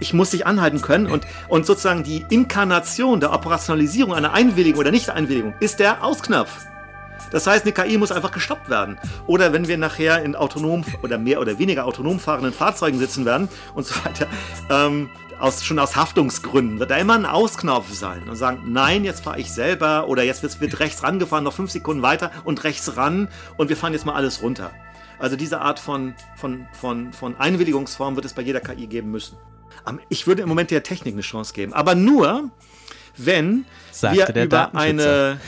ich muss dich anhalten können und, und sozusagen die Inkarnation der Operationalisierung einer Einwilligung oder Nicht-Einwilligung ist der Ausknopf. Das heißt, eine KI muss einfach gestoppt werden. Oder wenn wir nachher in autonom oder mehr oder weniger autonom fahrenden Fahrzeugen sitzen werden und so weiter, ähm, aus, schon aus Haftungsgründen, wird da immer ein Ausknopf sein und sagen, nein, jetzt fahre ich selber oder jetzt wird rechts rangefahren, noch fünf Sekunden weiter und rechts ran und wir fahren jetzt mal alles runter. Also diese Art von, von, von, von Einwilligungsform wird es bei jeder KI geben müssen. Ich würde im Moment der Technik eine Chance geben, aber nur, wenn Sagte wir über eine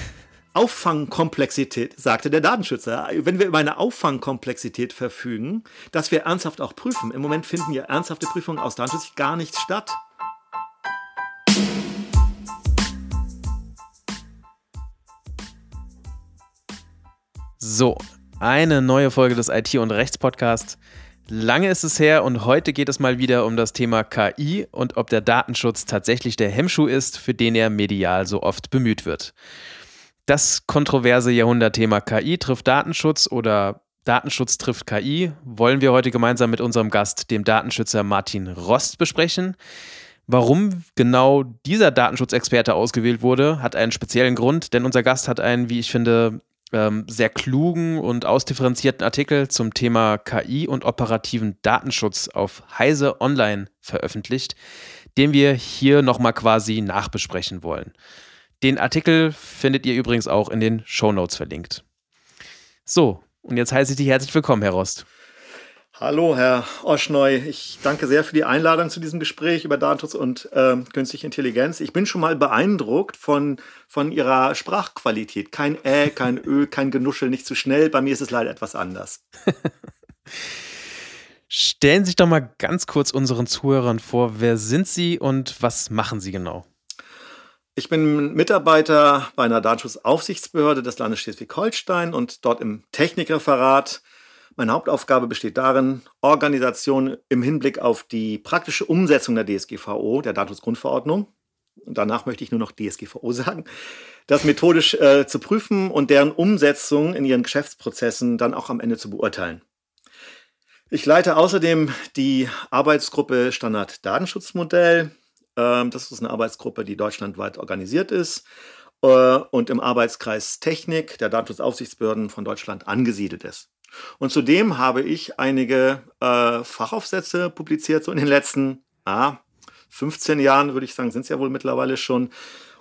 Auffangkomplexität, sagte der Datenschützer, wenn wir über eine Auffangkomplexität verfügen, dass wir ernsthaft auch prüfen. Im Moment finden ja ernsthafte Prüfungen aus Datenschutz gar nicht statt. So, eine neue Folge des IT- und Rechts-Podcasts. Lange ist es her und heute geht es mal wieder um das Thema KI und ob der Datenschutz tatsächlich der Hemmschuh ist, für den er medial so oft bemüht wird. Das kontroverse Jahrhundertthema KI trifft Datenschutz oder Datenschutz trifft KI wollen wir heute gemeinsam mit unserem Gast, dem Datenschützer Martin Rost, besprechen. Warum genau dieser Datenschutzexperte ausgewählt wurde, hat einen speziellen Grund, denn unser Gast hat einen, wie ich finde, ähm, sehr klugen und ausdifferenzierten Artikel zum Thema KI und operativen Datenschutz auf Heise Online veröffentlicht, den wir hier nochmal quasi nachbesprechen wollen. Den Artikel findet ihr übrigens auch in den Show Notes verlinkt. So, und jetzt heiße ich dich herzlich willkommen, Herr Rost. Hallo, Herr Oschneu. Ich danke sehr für die Einladung zu diesem Gespräch über Datenschutz und äh, künstliche Intelligenz. Ich bin schon mal beeindruckt von, von Ihrer Sprachqualität. Kein Ä, kein Ö, kein Genuschel, nicht zu schnell. Bei mir ist es leider etwas anders. Stellen Sie sich doch mal ganz kurz unseren Zuhörern vor, wer sind Sie und was machen Sie genau? Ich bin Mitarbeiter bei einer Datenschutzaufsichtsbehörde des Landes Schleswig-Holstein und dort im Technikreferat. Meine Hauptaufgabe besteht darin, Organisation im Hinblick auf die praktische Umsetzung der DSGVO, der Datenschutzgrundverordnung, und danach möchte ich nur noch DSGVO sagen, das methodisch äh, zu prüfen und deren Umsetzung in ihren Geschäftsprozessen dann auch am Ende zu beurteilen. Ich leite außerdem die Arbeitsgruppe Standard Datenschutzmodell, ähm, das ist eine Arbeitsgruppe, die deutschlandweit organisiert ist äh, und im Arbeitskreis Technik der Datenschutzaufsichtsbehörden von Deutschland angesiedelt ist. Und zudem habe ich einige äh, Fachaufsätze publiziert, so in den letzten ah, 15 Jahren, würde ich sagen, sind es ja wohl mittlerweile schon,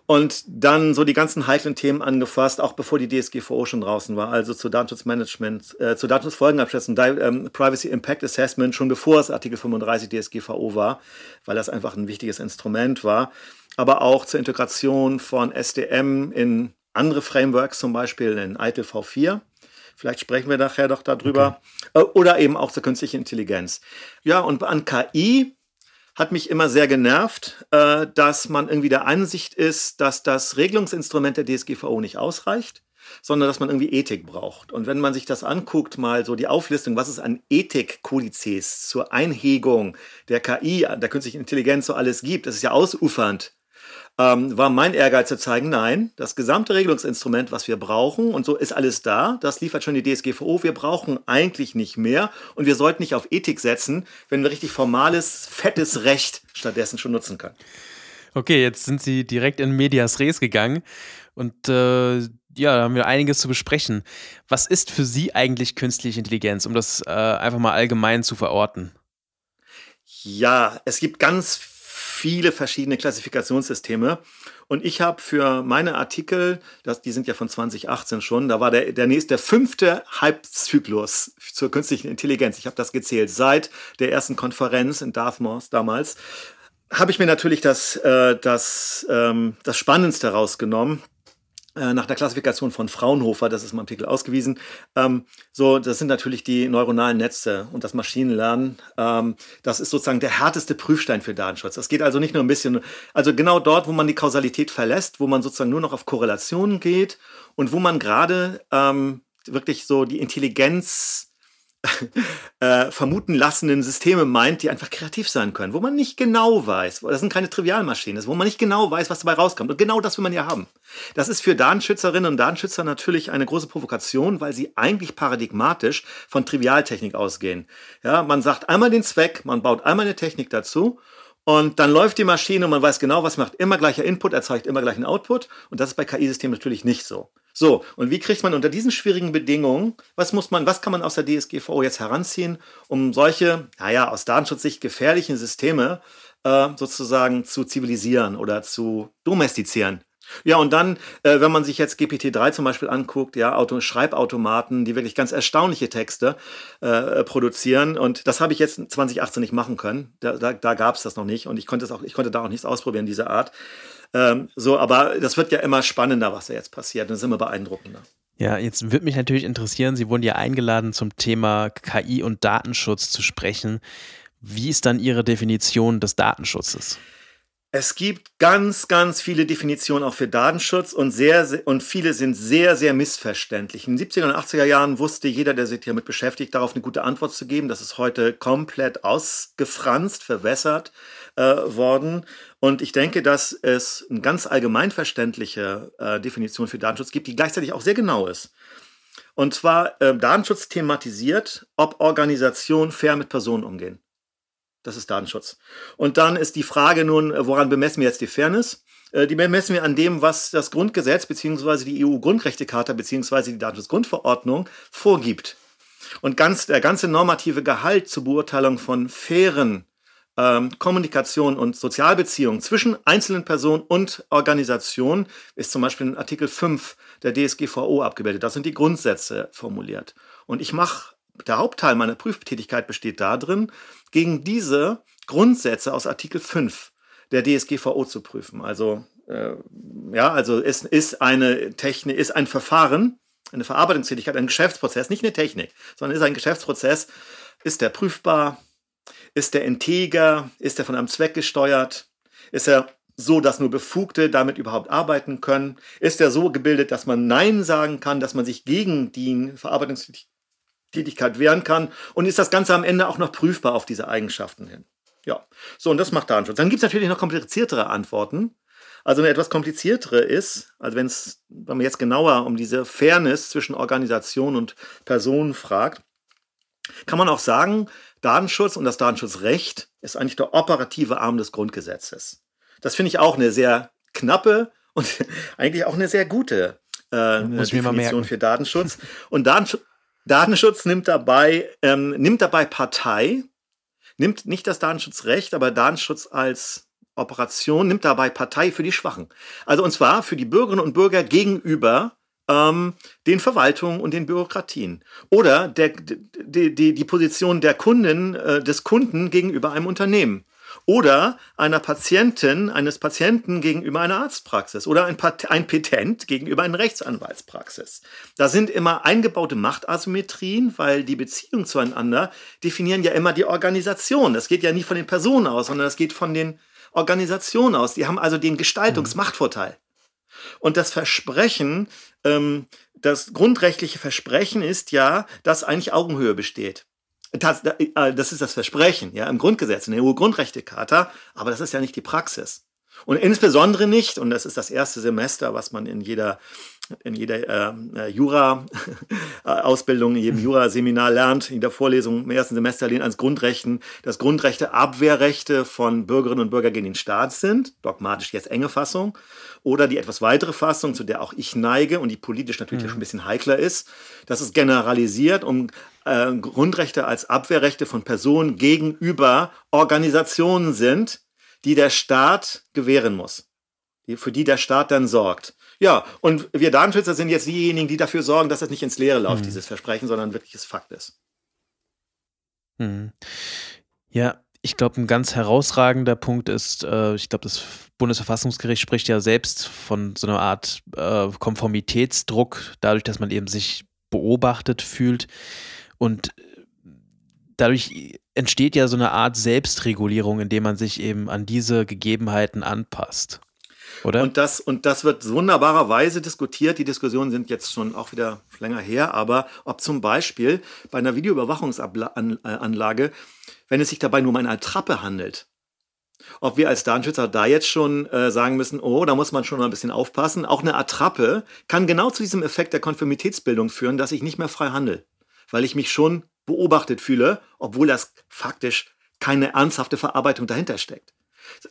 und dann so die ganzen heiklen Themen angefasst, auch bevor die DSGVO schon draußen war, also zu Datenschutzmanagement, äh, zu Datenschutzfolgenabschätzung, ähm, Privacy Impact Assessment, schon bevor es Artikel 35 DSGVO war, weil das einfach ein wichtiges Instrument war, aber auch zur Integration von SDM in andere Frameworks, zum Beispiel in ITIL V4. Vielleicht sprechen wir nachher doch darüber. Okay. Äh, oder eben auch zur künstlichen Intelligenz. Ja, und an KI hat mich immer sehr genervt, äh, dass man irgendwie der Ansicht ist, dass das Regelungsinstrument der DSGVO nicht ausreicht, sondern dass man irgendwie Ethik braucht. Und wenn man sich das anguckt, mal so die Auflistung, was es an Ethikkodizes zur Einhegung der KI, der künstlichen Intelligenz so alles gibt, das ist ja ausufernd ähm, war mein Ehrgeiz zu zeigen, nein, das gesamte Regelungsinstrument, was wir brauchen, und so ist alles da, das liefert schon die DSGVO, wir brauchen eigentlich nicht mehr und wir sollten nicht auf Ethik setzen, wenn wir richtig formales, fettes Recht stattdessen schon nutzen können. Okay, jetzt sind Sie direkt in Medias Res gegangen und äh, ja, da haben wir einiges zu besprechen. Was ist für Sie eigentlich künstliche Intelligenz, um das äh, einfach mal allgemein zu verorten? Ja, es gibt ganz viele verschiedene Klassifikationssysteme. Und ich habe für meine Artikel, das, die sind ja von 2018 schon, da war der, der nächste, der fünfte Halbzyklus zur künstlichen Intelligenz. Ich habe das gezählt seit der ersten Konferenz in Dartmouth damals. Habe ich mir natürlich das, äh, das, ähm, das Spannendste rausgenommen nach der Klassifikation von Fraunhofer, das ist im Artikel ausgewiesen, ähm, so, das sind natürlich die neuronalen Netze und das Maschinenlernen. Ähm, das ist sozusagen der härteste Prüfstein für Datenschutz. Das geht also nicht nur ein bisschen, also genau dort, wo man die Kausalität verlässt, wo man sozusagen nur noch auf Korrelationen geht und wo man gerade ähm, wirklich so die Intelligenz äh, vermuten lassenden Systeme meint, die einfach kreativ sein können, wo man nicht genau weiß, das sind keine Trivialmaschinen, wo man nicht genau weiß, was dabei rauskommt. Und genau das will man ja haben. Das ist für Datenschützerinnen und Datenschützer natürlich eine große Provokation, weil sie eigentlich paradigmatisch von Trivialtechnik ausgehen. Ja, man sagt einmal den Zweck, man baut einmal eine Technik dazu Und dann läuft die Maschine und man weiß genau, was macht. Immer gleicher Input erzeugt immer gleichen Output. Und das ist bei KI-Systemen natürlich nicht so. So, und wie kriegt man unter diesen schwierigen Bedingungen, was muss man, was kann man aus der DSGVO jetzt heranziehen, um solche, naja, aus Datenschutzsicht gefährlichen Systeme äh, sozusagen zu zivilisieren oder zu domestizieren? Ja, und dann, äh, wenn man sich jetzt GPT-3 zum Beispiel anguckt, ja, Auto Schreibautomaten, die wirklich ganz erstaunliche Texte äh, produzieren. Und das habe ich jetzt 2018 nicht machen können. Da, da, da gab es das noch nicht. Und ich konnte, auch, ich konnte da auch nichts ausprobieren, diese Art. Ähm, so, aber das wird ja immer spannender, was da jetzt passiert. Das ist immer beeindruckender. Ja, jetzt würde mich natürlich interessieren, Sie wurden ja eingeladen, zum Thema KI und Datenschutz zu sprechen. Wie ist dann Ihre Definition des Datenschutzes? Es gibt ganz, ganz viele Definitionen auch für Datenschutz und, sehr, und viele sind sehr, sehr missverständlich. In den 70er und 80er Jahren wusste jeder, der sich damit beschäftigt, darauf eine gute Antwort zu geben. Das ist heute komplett ausgefranst, verwässert äh, worden. Und ich denke, dass es eine ganz allgemeinverständliche äh, Definition für Datenschutz gibt, die gleichzeitig auch sehr genau ist. Und zwar äh, Datenschutz thematisiert, ob Organisationen fair mit Personen umgehen. Das ist Datenschutz. Und dann ist die Frage nun, woran bemessen wir jetzt die Fairness? Äh, die bemessen wir an dem, was das Grundgesetz bzw. die EU-Grundrechtecharta bzw. die Datenschutzgrundverordnung vorgibt. Und ganz, der ganze normative Gehalt zur Beurteilung von fairen ähm, Kommunikation und Sozialbeziehungen zwischen einzelnen Personen und Organisationen ist zum Beispiel in Artikel 5 der DSGVO abgebildet. Das sind die Grundsätze formuliert. Und ich mache, der Hauptteil meiner Prüftätigkeit besteht darin, gegen diese Grundsätze aus Artikel 5 der DSGVO zu prüfen. Also, äh, ja, also es ist eine Technik, ist ein Verfahren, eine Verarbeitungstätigkeit, ein Geschäftsprozess, nicht eine Technik, sondern ist ein Geschäftsprozess. Ist der prüfbar? Ist der integer? Ist er von einem Zweck gesteuert? Ist er so, dass nur Befugte damit überhaupt arbeiten können? Ist er so gebildet, dass man Nein sagen kann, dass man sich gegen die Verarbeitungstätigkeit Tätigkeit wehren kann und ist das Ganze am Ende auch noch prüfbar auf diese Eigenschaften hin. Ja, so und das macht Datenschutz. Dann gibt es natürlich noch kompliziertere Antworten. Also eine etwas kompliziertere ist, also wenn es, wenn man jetzt genauer um diese Fairness zwischen Organisation und Personen fragt, kann man auch sagen, Datenschutz und das Datenschutzrecht ist eigentlich der operative Arm des Grundgesetzes. Das finde ich auch eine sehr knappe und eigentlich auch eine sehr gute äh, Definition für Datenschutz. Und Datenschutz Datenschutz nimmt dabei, ähm, nimmt dabei Partei, nimmt nicht das Datenschutzrecht, aber Datenschutz als Operation, nimmt dabei Partei für die Schwachen. Also und zwar für die Bürgerinnen und Bürger gegenüber ähm, den Verwaltungen und den Bürokratien. Oder der, die, die, die Position der Kunden, äh, des Kunden gegenüber einem Unternehmen oder einer Patientin, eines Patienten gegenüber einer Arztpraxis oder ein, Pat ein Petent gegenüber einer Rechtsanwaltspraxis. Da sind immer eingebaute Machtasymmetrien, weil die Beziehungen zueinander definieren ja immer die Organisation. Das geht ja nie von den Personen aus, sondern das geht von den Organisationen aus. Die haben also den Gestaltungsmachtvorteil. Und das Versprechen, ähm, das grundrechtliche Versprechen ist ja, dass eigentlich Augenhöhe besteht. Äh, das ist das Versprechen, ja, im Grundgesetz, in der EU-Grundrechtecharta, aber das ist ja nicht die Praxis. Und insbesondere nicht, und das ist das erste Semester, was man in jeder, in jeder ähm, äh, Jura-Ausbildung, in jedem Juraseminar lernt, in der Vorlesung im ersten Semester lehnt als Grundrechten, dass Grundrechte Abwehrrechte von Bürgerinnen und Bürgern gegen den Staat sind, dogmatisch jetzt enge Fassung, oder die etwas weitere Fassung, zu der auch ich neige und die politisch natürlich mhm. schon ein bisschen heikler ist, dass es generalisiert, um äh, Grundrechte als Abwehrrechte von Personen gegenüber Organisationen sind, die der Staat gewähren muss, für die der Staat dann sorgt. Ja, und wir Datenschützer sind jetzt diejenigen, die dafür sorgen, dass es nicht ins Leere läuft, mhm. dieses Versprechen, sondern wirkliches Fakt ist. Mhm. Ja, ich glaube, ein ganz herausragender Punkt ist, äh, ich glaube, das Bundesverfassungsgericht spricht ja selbst von so einer Art äh, Konformitätsdruck, dadurch, dass man eben sich beobachtet fühlt. Und dadurch entsteht ja so eine Art Selbstregulierung, indem man sich eben an diese Gegebenheiten anpasst. Oder? Und das, und das wird wunderbarerweise diskutiert. Die Diskussionen sind jetzt schon auch wieder länger her, aber ob zum Beispiel bei einer Videoüberwachungsanlage, wenn es sich dabei nur um eine Attrappe handelt, ob wir als Datenschützer da jetzt schon äh, sagen müssen, oh, da muss man schon mal ein bisschen aufpassen. Auch eine Attrappe kann genau zu diesem Effekt der Konformitätsbildung führen, dass ich nicht mehr frei handle, weil ich mich schon beobachtet fühle, obwohl das faktisch keine ernsthafte Verarbeitung dahinter steckt.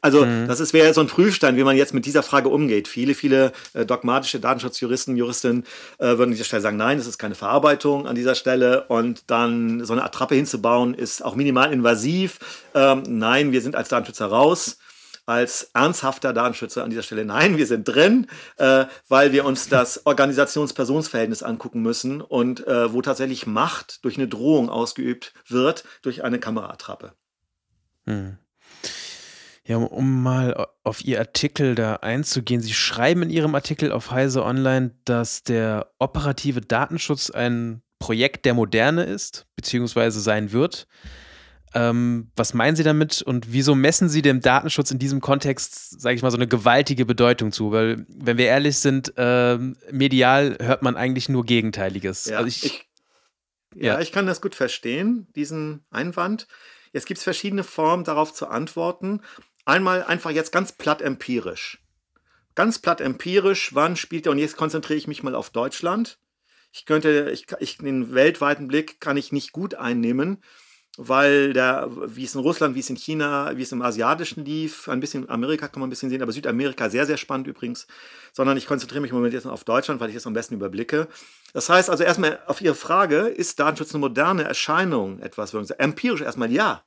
Also mhm. das wäre so ein Prüfstein, wie man jetzt mit dieser Frage umgeht. Viele, viele äh, dogmatische Datenschutzjuristen, Juristinnen äh, würden an dieser Stelle sagen, nein, das ist keine Verarbeitung an dieser Stelle und dann so eine Attrappe hinzubauen ist auch minimal invasiv. Ähm, nein, wir sind als Datenschützer raus als ernsthafter Datenschützer an dieser Stelle. Nein, wir sind drin, äh, weil wir uns das Organisations-Personsverhältnis angucken müssen und äh, wo tatsächlich Macht durch eine Drohung ausgeübt wird durch eine Kameraattrappe. Hm. Ja, um mal auf Ihr Artikel da einzugehen. Sie schreiben in Ihrem Artikel auf Heise Online, dass der operative Datenschutz ein Projekt der Moderne ist, beziehungsweise sein wird. Ähm, was meinen Sie damit und wieso messen Sie dem Datenschutz in diesem Kontext, sage ich mal, so eine gewaltige Bedeutung zu? Weil, wenn wir ehrlich sind, äh, medial hört man eigentlich nur Gegenteiliges. Ja, also ich, ich ja, ja, ich kann das gut verstehen, diesen Einwand. Jetzt gibt es verschiedene Formen, darauf zu antworten. Einmal einfach jetzt ganz platt empirisch. Ganz platt empirisch, wann spielt er, und jetzt konzentriere ich mich mal auf Deutschland. Ich könnte, ich, ich, den weltweiten Blick kann ich nicht gut einnehmen, weil der, wie es in Russland, wie es in China, wie es im Asiatischen lief, ein bisschen Amerika kann man ein bisschen sehen, aber Südamerika sehr, sehr spannend übrigens, sondern ich konzentriere mich im Moment jetzt auf Deutschland, weil ich das am besten überblicke. Das heißt also erstmal auf Ihre Frage, ist Datenschutz eine moderne Erscheinung? Etwas, empirisch erstmal ja.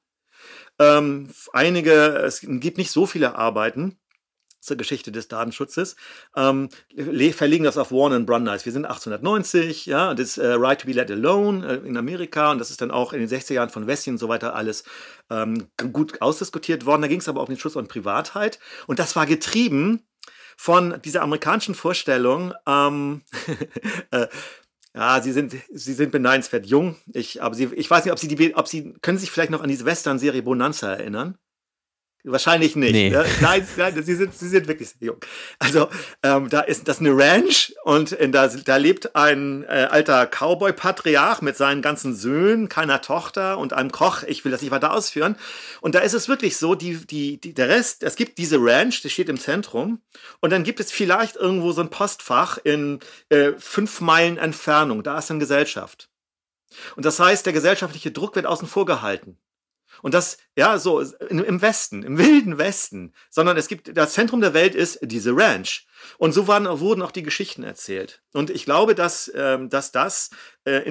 Ähm, einige, es gibt nicht so viele Arbeiten zur Geschichte des Datenschutzes, ähm, verlegen das auf Warren und Brundage. Wir sind 1890, ja, das äh, Right to be let alone äh, in Amerika und das ist dann auch in den 60er Jahren von Westien und so weiter alles ähm, gut ausdiskutiert worden. Da ging es aber auch um den Schutz von Privatheit und das war getrieben von dieser amerikanischen Vorstellung, ähm, äh, ja, sie sind, sie sind beneidenswert jung. Ich, aber sie, ich weiß nicht, ob sie die, ob sie, können sich vielleicht noch an diese Western-Serie Bonanza erinnern? Wahrscheinlich nicht. Nee. Ne? Nein, nein, sie sind, sie sind wirklich sehr jung. Also ähm, da ist das eine Ranch und in da, da lebt ein äh, alter Cowboy-Patriarch mit seinen ganzen Söhnen, keiner Tochter und einem Koch. Ich will das nicht weiter ausführen. Und da ist es wirklich so, die, die, die, der Rest, es gibt diese Ranch, die steht im Zentrum und dann gibt es vielleicht irgendwo so ein Postfach in äh, fünf Meilen Entfernung. Da ist eine Gesellschaft. Und das heißt, der gesellschaftliche Druck wird außen vor gehalten. Und das, ja, so im Westen, im wilden Westen, sondern es gibt, das Zentrum der Welt ist diese Ranch. Und so waren, wurden auch die Geschichten erzählt. Und ich glaube, dass, ähm, dass das äh,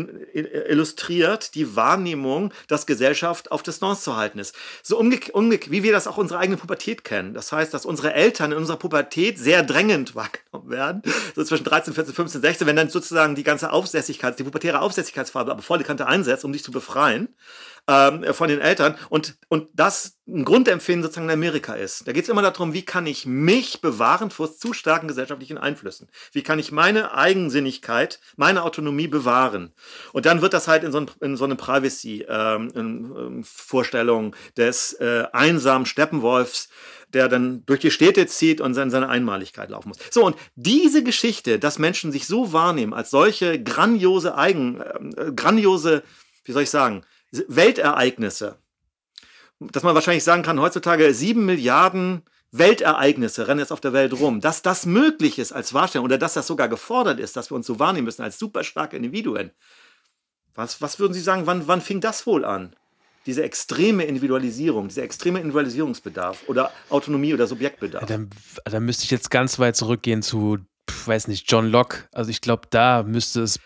illustriert die Wahrnehmung, dass Gesellschaft auf Distanz zu halten ist. So umgekehrt, umge wie wir das auch unsere eigene Pubertät kennen. Das heißt, dass unsere Eltern in unserer Pubertät sehr drängend wahrgenommen werden. So zwischen 13, 14, 15, 16, wenn dann sozusagen die ganze Aufsässigkeit, die pubertäre Aufsässigkeitsphase aber volle Kante einsetzt, um dich zu befreien ähm, von den Eltern. Und, und das ein Grundempfinden sozusagen in Amerika ist. Da geht es immer darum, wie kann ich mich bewahren vor zu starken gesellschaftlichen Einflüssen? Wie kann ich meine Eigensinnigkeit, meine Autonomie bewahren? Und dann wird das halt in so, ein, in so eine Privacy-Vorstellung ähm, ähm des äh, einsamen Steppenwolfs, der dann durch die Städte zieht und seine, seine Einmaligkeit laufen muss. So, und diese Geschichte, dass Menschen sich so wahrnehmen als solche grandiose Eigen, äh, grandiose, wie soll ich sagen, Weltereignisse, dass man wahrscheinlich sagen kann, heutzutage sieben Milliarden Weltereignisse rennen jetzt auf der Welt rum, dass das möglich ist als Wahrstellung oder dass das sogar gefordert ist, dass wir uns so wahrnehmen müssen als super starke Individuen. Was, was würden Sie sagen, wann, wann fing das wohl an? Diese extreme Individualisierung, dieser extreme Individualisierungsbedarf oder Autonomie oder Subjektbedarf? Ja, dann, dann müsste ich jetzt ganz weit zurückgehen zu, weiß nicht, John Locke. Also ich glaube, da müsste es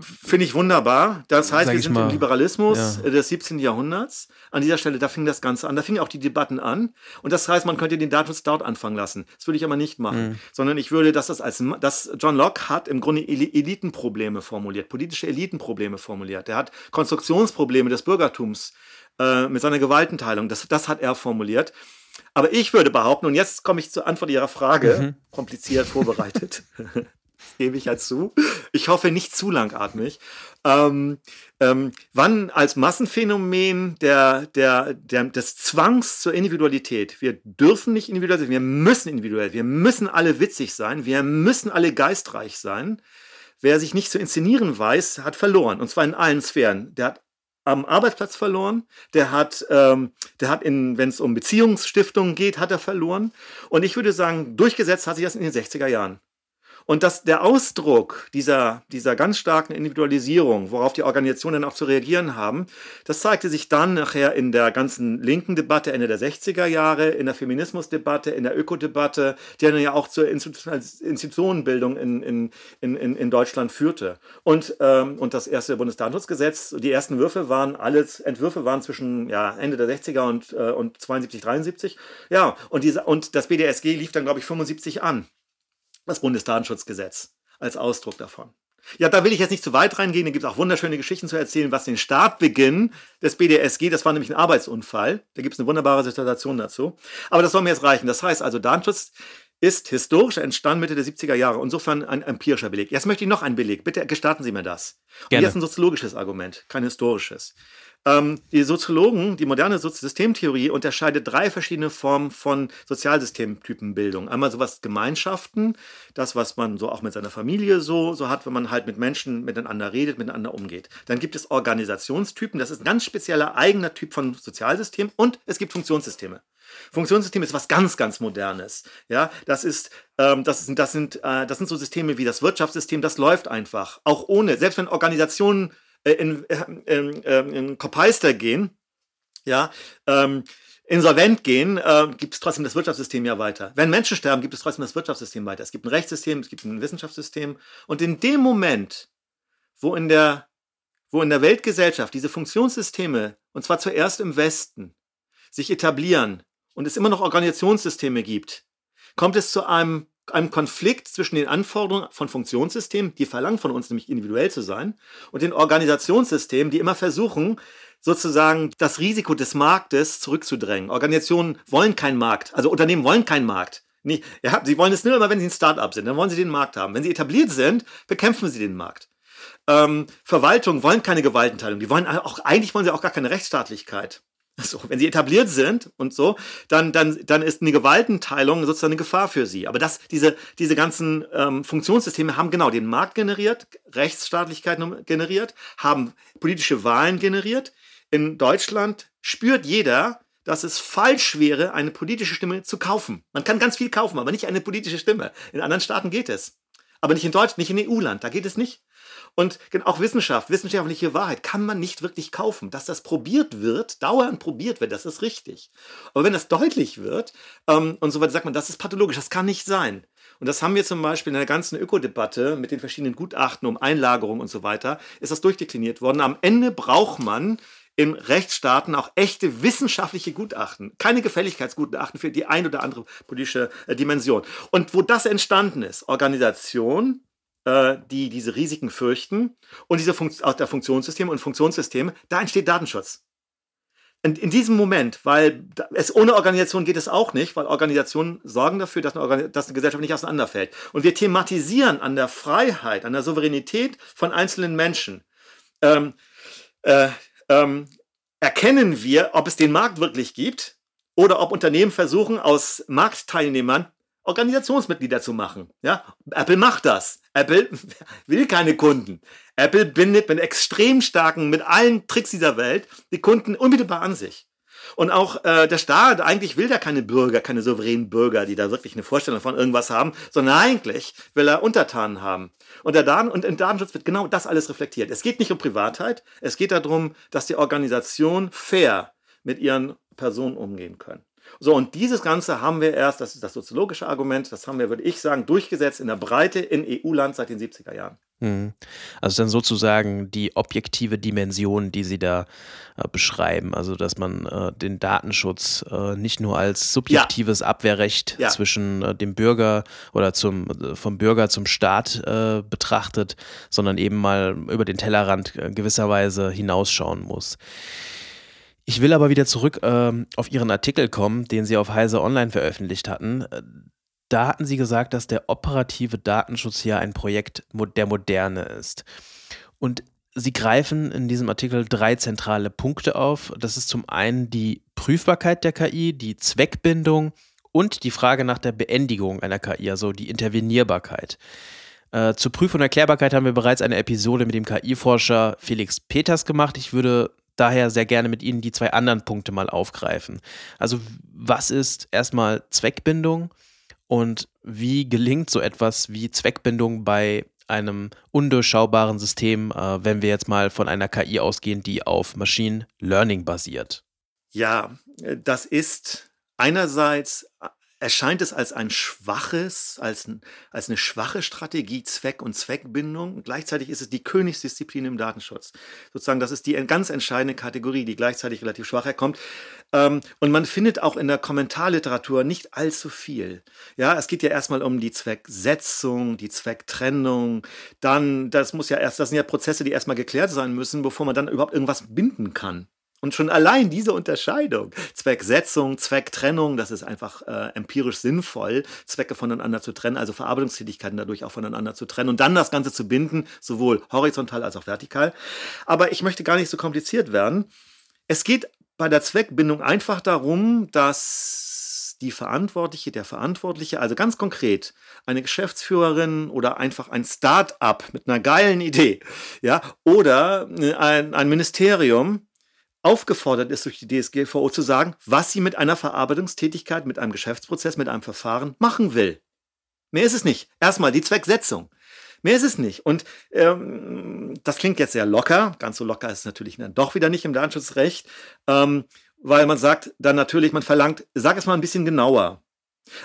Finde ich wunderbar. Das heißt, wir sind mal, im Liberalismus ja. des 17. Jahrhunderts. An dieser Stelle, da fing das Ganze an. Da fingen auch die Debatten an. Und das heißt, man könnte den Datenschutz dort anfangen lassen. Das würde ich aber nicht machen. Mhm. Sondern ich würde, dass das als, dass John Locke hat im Grunde Elitenprobleme formuliert, politische Elitenprobleme formuliert. Er hat Konstruktionsprobleme des Bürgertums äh, mit seiner Gewaltenteilung. Das, das hat er formuliert. Aber ich würde behaupten, und jetzt komme ich zur Antwort Ihrer Frage, mhm. kompliziert vorbereitet. gebe ich ja zu. Ich hoffe nicht zu langatmig. Ähm, ähm, wann als Massenphänomen der, der, der, des Zwangs zur Individualität. Wir dürfen nicht individuell sein, wir müssen individuell, wir müssen alle witzig sein, wir müssen alle geistreich sein. Wer sich nicht zu inszenieren weiß, hat verloren. Und zwar in allen Sphären. Der hat am Arbeitsplatz verloren, der hat, ähm, der hat wenn es um Beziehungsstiftungen geht, hat er verloren. Und ich würde sagen, durchgesetzt hat sich das in den 60er Jahren. Und dass der Ausdruck dieser, dieser ganz starken Individualisierung, worauf die Organisationen auch zu reagieren haben, das zeigte sich dann nachher in der ganzen linken Debatte Ende der 60er Jahre, in der Feminismusdebatte, in der Ökodebatte, die dann ja auch zur Institutionenbildung in, in, in, in Deutschland führte. Und, ähm, und das erste Bundesdatenschutzgesetz, die ersten Würfe waren, alles Entwürfe waren zwischen ja, Ende der 60er und, äh, und 72, 73. Ja, und, diese, und das BDSG lief dann, glaube ich, 75 an das Bundesdatenschutzgesetz als Ausdruck davon. Ja, da will ich jetzt nicht zu weit reingehen. Da gibt es auch wunderschöne Geschichten zu erzählen, was den Startbeginn des BDSG, das war nämlich ein Arbeitsunfall. Da gibt es eine wunderbare Situation dazu. Aber das soll mir jetzt reichen. Das heißt also, Datenschutz ist historisch entstanden Mitte der 70er Jahre. Insofern ein empirischer Beleg. Jetzt möchte ich noch einen Beleg. Bitte gestatten Sie mir das. Gerne. Und jetzt ein soziologisches Argument, kein historisches. Ähm, die Soziologen, die moderne Systemtheorie unterscheidet drei verschiedene Formen von Sozialsystemtypenbildung. Einmal sowas Gemeinschaften, das, was man so auch mit seiner Familie so, so hat, wenn man halt mit Menschen miteinander redet, miteinander umgeht. Dann gibt es Organisationstypen, das ist ein ganz spezieller eigener Typ von Sozialsystem und es gibt Funktionssysteme. Funktionssystem ist was ganz, ganz Modernes. Ja, das ist, ähm, das sind, das sind, äh, das sind so Systeme wie das Wirtschaftssystem, das läuft einfach. Auch ohne, selbst wenn Organisationen in, äh, in, ähm, in Kopeister gehen, ja, ähm, insolvent gehen, äh, gibt es trotzdem das Wirtschaftssystem ja weiter. Wenn Menschen sterben, gibt es trotzdem das Wirtschaftssystem weiter. Es gibt ein Rechtssystem, es gibt ein Wissenschaftssystem. Und in dem Moment, wo in der, wo in der Weltgesellschaft diese Funktionssysteme, und zwar zuerst im Westen, sich etablieren und es immer noch Organisationssysteme gibt, kommt es zu einem einem Konflikt zwischen den Anforderungen von Funktionssystemen, die verlangen von uns nämlich individuell zu sein, und den Organisationssystemen, die immer versuchen, sozusagen das Risiko des Marktes zurückzudrängen. Organisationen wollen keinen Markt, also Unternehmen wollen keinen Markt. Ja, sie wollen es nur immer, wenn sie ein Start-up sind, dann wollen sie den Markt haben. Wenn sie etabliert sind, bekämpfen sie den Markt. Ähm, Verwaltungen wollen keine Gewaltenteilung, die wollen auch, eigentlich wollen sie auch gar keine Rechtsstaatlichkeit. So, wenn sie etabliert sind und so, dann, dann, dann ist eine Gewaltenteilung sozusagen eine Gefahr für sie. Aber das, diese, diese ganzen ähm, Funktionssysteme haben genau den Markt generiert, Rechtsstaatlichkeit generiert, haben politische Wahlen generiert. In Deutschland spürt jeder, dass es falsch wäre, eine politische Stimme zu kaufen. Man kann ganz viel kaufen, aber nicht eine politische Stimme. In anderen Staaten geht es. Aber nicht in Deutschland, nicht in EU-Land, da geht es nicht. Und auch Wissenschaft, wissenschaftliche Wahrheit kann man nicht wirklich kaufen. Dass das probiert wird, dauernd probiert wird, das ist richtig. Aber wenn das deutlich wird ähm, und so weiter, sagt man, das ist pathologisch, das kann nicht sein. Und das haben wir zum Beispiel in der ganzen Ökodebatte mit den verschiedenen Gutachten um Einlagerung und so weiter, ist das durchdekliniert worden. Am Ende braucht man in Rechtsstaaten auch echte wissenschaftliche Gutachten, keine Gefälligkeitsgutachten für die ein oder andere politische äh, Dimension. Und wo das entstanden ist, Organisation, die diese Risiken fürchten und diese Funkt aus der Funktionssysteme und Funktionssysteme, da entsteht Datenschutz. Und in diesem Moment, weil es ohne Organisation geht es auch nicht, weil Organisationen sorgen dafür, dass eine, dass eine Gesellschaft nicht auseinanderfällt. Und wir thematisieren an der Freiheit, an der Souveränität von einzelnen Menschen. Ähm, äh, ähm, erkennen wir, ob es den Markt wirklich gibt oder ob Unternehmen versuchen, aus Marktteilnehmern Organisationsmitglieder zu machen. Ja? Apple macht das. Apple will keine Kunden. Apple bindet mit extrem starken, mit allen Tricks dieser Welt die Kunden unmittelbar an sich. Und auch äh, der Staat, eigentlich will er keine Bürger, keine souveränen Bürger, die da wirklich eine Vorstellung von irgendwas haben, sondern eigentlich will er Untertanen haben. Und, der Daten, und im Datenschutz wird genau das alles reflektiert. Es geht nicht um Privatheit, es geht darum, dass die Organisation fair mit ihren Personen umgehen können. So, und dieses Ganze haben wir erst, das ist das soziologische Argument, das haben wir, würde ich sagen, durchgesetzt in der Breite in EU-Land seit den 70er Jahren. Mhm. Also dann sozusagen die objektive Dimension, die Sie da äh, beschreiben, also dass man äh, den Datenschutz äh, nicht nur als subjektives ja. Abwehrrecht ja. zwischen äh, dem Bürger oder zum, äh, vom Bürger zum Staat äh, betrachtet, sondern eben mal über den Tellerrand gewisserweise hinausschauen muss. Ich will aber wieder zurück ähm, auf Ihren Artikel kommen, den Sie auf Heise Online veröffentlicht hatten. Da hatten Sie gesagt, dass der operative Datenschutz ja ein Projekt der Moderne ist. Und Sie greifen in diesem Artikel drei zentrale Punkte auf. Das ist zum einen die Prüfbarkeit der KI, die Zweckbindung und die Frage nach der Beendigung einer KI, also die Intervenierbarkeit. Äh, zur Prüfung und Erklärbarkeit haben wir bereits eine Episode mit dem KI-Forscher Felix Peters gemacht. Ich würde daher sehr gerne mit Ihnen die zwei anderen Punkte mal aufgreifen. Also was ist erstmal Zweckbindung Und wie gelingt so etwas wie Zweckbindung bei einem undurchschaubaren System, äh, wenn wir jetzt mal von einer KI ausgehen, die auf Machine Learning basiert? Ja, äh, das ist einerseits erscheint es als ein schwaches, als, als eine schwache Strategie, Zweck und Zweckbindung. Gleichzeitig ist es die Königsdisziplin im Datenschutz. Sozusagen, das ist die ganz entscheidende Kategorie, die gleichzeitig relativ schwach herkommt. Ähm, und man findet auch in der Kommentarliteratur nicht allzu viel. Ja, es geht ja erstmal um die Zwecksetzung, die Zwecktrennung. Dann, das muss ja erst, das sind ja Prozesse, die erstmal geklärt sein müssen, bevor man dann überhaupt irgendwas binden kann. Und schon allein diese Unterscheidung, Zwecksetzung, Zwecktrennung, das ist einfach äh, empirisch sinnvoll, Zwecke voneinander zu trennen, also Verarbeitungstätigkeiten dadurch auch voneinander zu trennen und dann das Ganze zu binden, sowohl horizontal als auch vertikal. Aber ich möchte gar nicht so kompliziert werden. Es geht bei der Zweckbindung einfach darum, dass die Verantwortliche, der Verantwortliche, also ganz konkret eine Geschäftsführerin oder einfach ein Start-up mit einer geilen Idee, ja, oder äh, ein, ein Ministerium, aufgefordert ist durch die DSGVO zu sagen, was sie mit einer Verarbeitungstätigkeit, mit einem Geschäftsprozess, mit einem Verfahren machen will. Mehr ist es nicht. Erstmal die Zwecksetzung. Mehr ist es nicht. Und ähm, das klingt jetzt sehr locker. Ganz so locker ist es natürlich dann doch wieder nicht im Datenschutzrecht, ähm, weil man sagt dann natürlich, man verlangt, sag es mal ein bisschen genauer.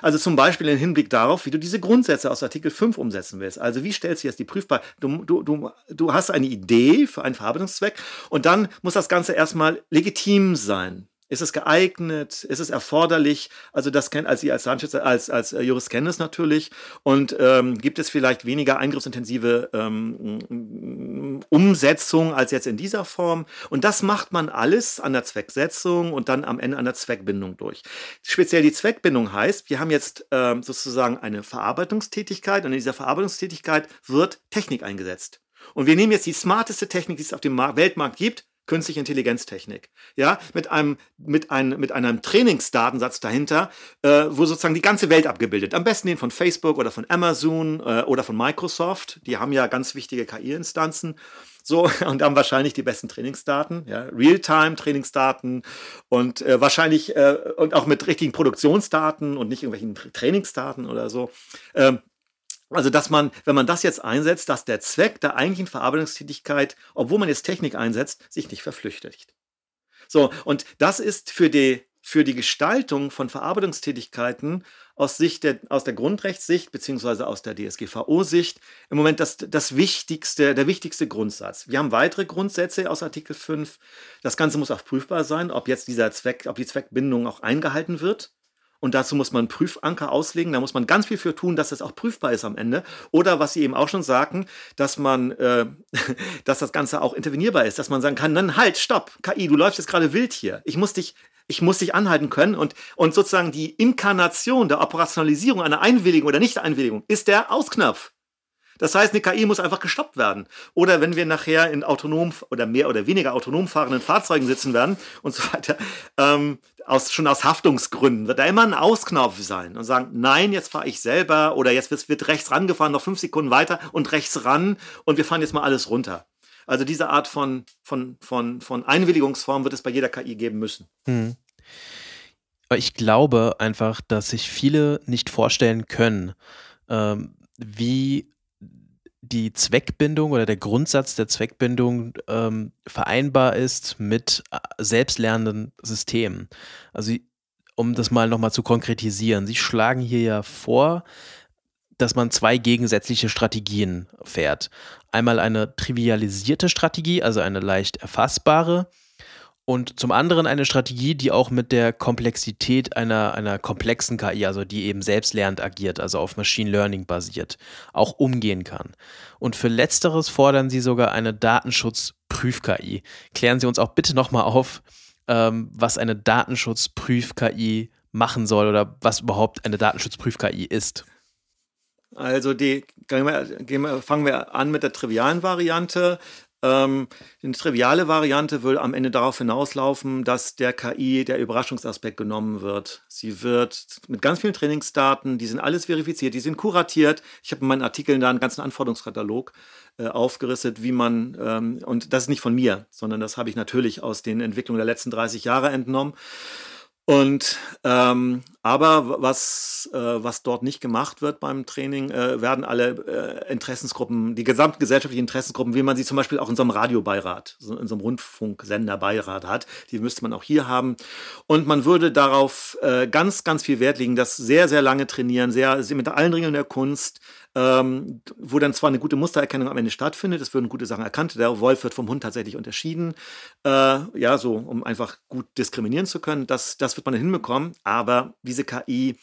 Also zum Beispiel im Hinblick darauf, wie du diese Grundsätze aus Artikel 5 umsetzen willst. Also wie stellst du jetzt die prüfbar? Du, du, du, du hast eine Idee für einen Verarbeitungszweck und dann muss das Ganze erstmal legitim sein. Ist es geeignet? Ist es erforderlich? Also das kennt als ihr als Landschützer, als, als äh, Jurist kennt es natürlich. Und ähm, gibt es vielleicht weniger eingriffsintensive ähm, Umsetzung als jetzt in dieser Form? Und das macht man alles an der Zwecksetzung und dann am Ende an der Zweckbindung durch. Speziell die Zweckbindung heißt, wir haben jetzt ähm, sozusagen eine Verarbeitungstätigkeit und in dieser Verarbeitungstätigkeit wird Technik eingesetzt. Und wir nehmen jetzt die smarteste Technik, die es auf dem Weltmarkt gibt, künstliche Intelligenztechnik. Ja, mit einem, mit einem, mit einem Trainingsdatensatz dahinter, äh, wo sozusagen die ganze Welt abgebildet. Am besten den von Facebook oder von Amazon äh, oder von Microsoft. Die haben ja ganz wichtige KI-Instanzen. So, und haben wahrscheinlich die besten Trainingsdaten, ja, Realtime-Trainingsdaten und äh, wahrscheinlich äh, und auch mit richtigen Produktionsdaten und nicht irgendwelchen Trainingsdaten oder so. Ähm, also, dass man, wenn man das jetzt einsetzt, dass der Zweck der eigentlichen Verarbeitungstätigkeit, obwohl man jetzt Technik einsetzt, sich nicht verflüchtigt. So, und das ist für die, für die Gestaltung von Verarbeitungstätigkeiten aus, Sicht der, aus der Grundrechtssicht beziehungsweise aus der DSGVO-Sicht im Moment das, das wichtigste, der wichtigste Grundsatz. Wir haben weitere Grundsätze aus Artikel 5. Das Ganze muss auch prüfbar sein, ob jetzt dieser Zweck, ob die Zweckbindung auch eingehalten wird. Und dazu muss man Prüfanker auslegen. Da muss man ganz viel für tun, dass das auch prüfbar ist am Ende. Oder was Sie eben auch schon sagten, dass man, äh, dass das Ganze auch intervenierbar ist, dass man sagen kann, dann halt, stopp, KI, du läufst jetzt gerade wild hier. Ich muss dich, ich muss dich anhalten können und, und sozusagen die Inkarnation der Operationalisierung einer Einwilligung oder Nicht-Einwilligung ist der Ausknopf. Das heißt, eine KI muss einfach gestoppt werden. Oder wenn wir nachher in autonom oder mehr oder weniger autonom fahrenden Fahrzeugen sitzen werden und so weiter, ähm, aus, schon aus Haftungsgründen wird da immer ein Ausknopf sein und sagen, nein, jetzt fahre ich selber oder jetzt wird, rechts rangefahren, noch fünf Sekunden weiter und rechts ran und wir fahren jetzt mal alles runter. Also diese Art von, von, von, von Einwilligungsform wird es bei jeder KI geben müssen. Hm. Ich glaube einfach, dass sich viele nicht vorstellen können, ähm, wie die Zweckbindung oder der Grundsatz der Zweckbindung ähm, vereinbar ist mit äh, selbstlernenden Systemen. Also um das mal nochmal zu konkretisieren, Sie schlagen hier ja vor, dass man zwei gegensätzliche Strategien fährt. Einmal eine trivialisierte Strategie, also eine leicht erfassbare, und zum anderen eine Strategie, die auch mit der Komplexität einer, einer komplexen KI, also die eben selbstlernend agiert, also auf Machine Learning basiert, auch umgehen kann. Und für letzteres fordern sie sogar eine Datenschutzprüf-KI. Klären Sie uns auch bitte nochmal auf, ähm, was eine Datenschutzprüf-KI machen soll oder was überhaupt eine Datenschutzprüf-KI ist. Also die, gehen wir, fangen wir an mit der trivialen Variante. Ähm, die triviale Variante will am Ende darauf hinauslaufen, dass der KI der Überraschungsaspekt genommen wird. Sie wird mit ganz vielen Trainingsdaten, die sind alles verifiziert, die sind kuratiert. Ich habe in meinen Artikeln da einen ganzen Anforderungskatalog äh, aufgeristet, wie man, ähm, und das ist nicht von mir, sondern das habe ich natürlich aus den Entwicklungen der letzten 30 Jahre entnommen. Und ähm, aber was, äh, was dort nicht gemacht wird beim Training, äh, werden alle äh, Interessensgruppen, die gesamten gesellschaftlichen Interessensgruppen, wie man sie zum Beispiel auch in so einem Radiobeirat, so in so einem Rundfunksenderbeirat hat, die müsste man auch hier haben. Und man würde darauf äh, ganz, ganz viel Wert legen, dass sehr, sehr lange trainieren, sehr, sehr mit allen Regeln der Kunst, ähm, wo dann zwar eine gute Mustererkennung am Ende stattfindet, es würden gute Sachen erkannt, der Wolf wird vom Hund tatsächlich unterschieden, äh, ja, so, um einfach gut diskriminieren zu können, das, das wird man hinbekommen, aber diese KI,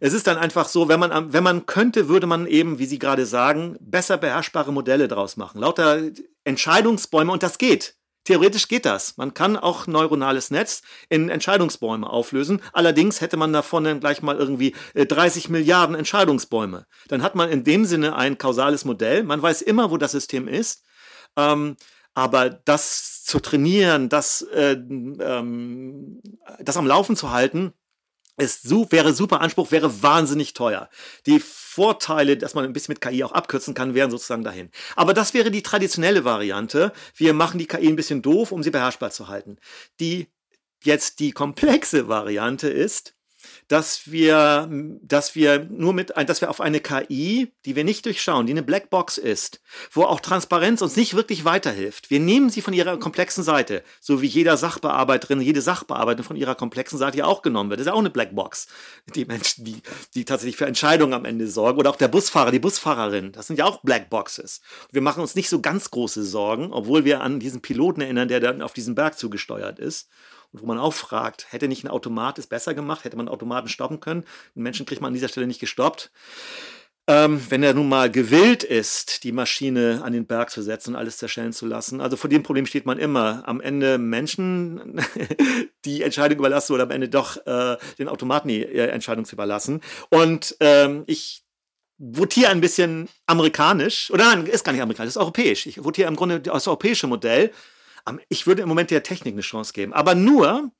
es ist dann einfach so, wenn man, wenn man könnte, würde man eben, wie Sie gerade sagen, besser beherrschbare Modelle draus machen. Lauter Entscheidungsbäume und das geht. Theoretisch geht das. Man kann auch neuronales Netz in Entscheidungsbäume auflösen. Allerdings hätte man davon dann gleich mal irgendwie 30 äh, Milliarden Entscheidungsbäume. Dann hat man in dem Sinne ein kausales Modell. Man weiß immer, wo das System ist. Ähm, aber das zu trainieren, das, äh, ähm, das am Laufen zu halten, ist, wäre super Anspruch, wäre wahnsinnig teuer. Die Vorteile, dass man ein bisschen mit KI auch abkürzen kann, wären sozusagen dahin. Aber das wäre die traditionelle Variante. Wir machen die KI ein bisschen doof, um sie beherrschbar zu halten. Die jetzt die komplexe Variante ist, dass wir, dass wir nur mit, dass wir auf eine KI, die wir nicht durchschauen, die eine Blackbox ist, wo auch Transparenz uns nicht wirklich weiterhilft. Wir nehmen sie von ihrer komplexen Seite, so wie jeder Sachbearbeiterin, jede Sachbearbeiterin von ihrer komplexen Seite ja auch genommen wird. Das ist ja auch eine Blackbox. Die Menschen, die, die tatsächlich für Entscheidungen am Ende sorgen oder auch der Busfahrer, die Busfahrerin, das sind ja auch Blackboxes. Wir machen uns nicht so ganz große Sorgen, obwohl wir an diesen Piloten erinnern, der dann auf diesen Berg zugesteuert ist. Und wo man auch fragt, hätte nicht ein Automat es besser gemacht? Hätte man Automaten stoppen können? Den Menschen kriegt man an dieser Stelle nicht gestoppt. Ähm, wenn er nun mal gewillt ist, die Maschine an den Berg zu setzen und alles zerstellen zu lassen. Also vor dem Problem steht man immer. Am Ende Menschen die Entscheidung überlassen oder am Ende doch äh, den Automaten die äh, Entscheidung zu überlassen. Und ähm, ich votiere ein bisschen amerikanisch, oder nein, ist gar nicht amerikanisch, ist europäisch. Ich votiere im Grunde das europäische Modell ich würde im Moment der Technik eine Chance geben, aber nur,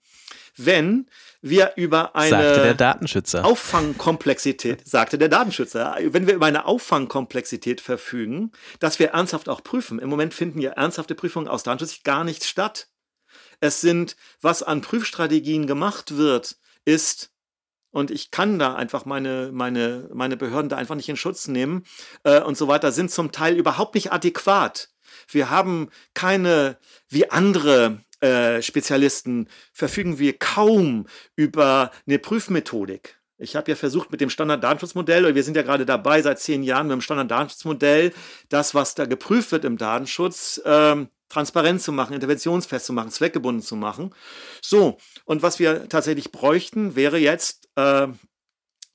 wenn wir über eine sagte der Datenschützer. Auffangkomplexität, sagte der Datenschützer, wenn wir über eine Auffangkomplexität verfügen, dass wir ernsthaft auch prüfen. Im Moment finden ja ernsthafte Prüfungen aus Datenschutz gar nicht statt. Es sind, was an Prüfstrategien gemacht wird, ist und ich kann da einfach meine, meine, meine Behörden da einfach nicht in Schutz nehmen äh, und so weiter, sind zum Teil überhaupt nicht adäquat. Wir haben keine, wie andere äh, Spezialisten, verfügen wir kaum über eine Prüfmethodik. Ich habe ja versucht mit dem Standarddatenschutzmodell, oder wir sind ja gerade dabei seit zehn Jahren mit dem Standarddatenschutzmodell, das, was da geprüft wird im Datenschutz, ähm, transparent zu machen, interventionsfest zu machen, zweckgebunden zu machen. So, und was wir tatsächlich bräuchten, wäre jetzt äh,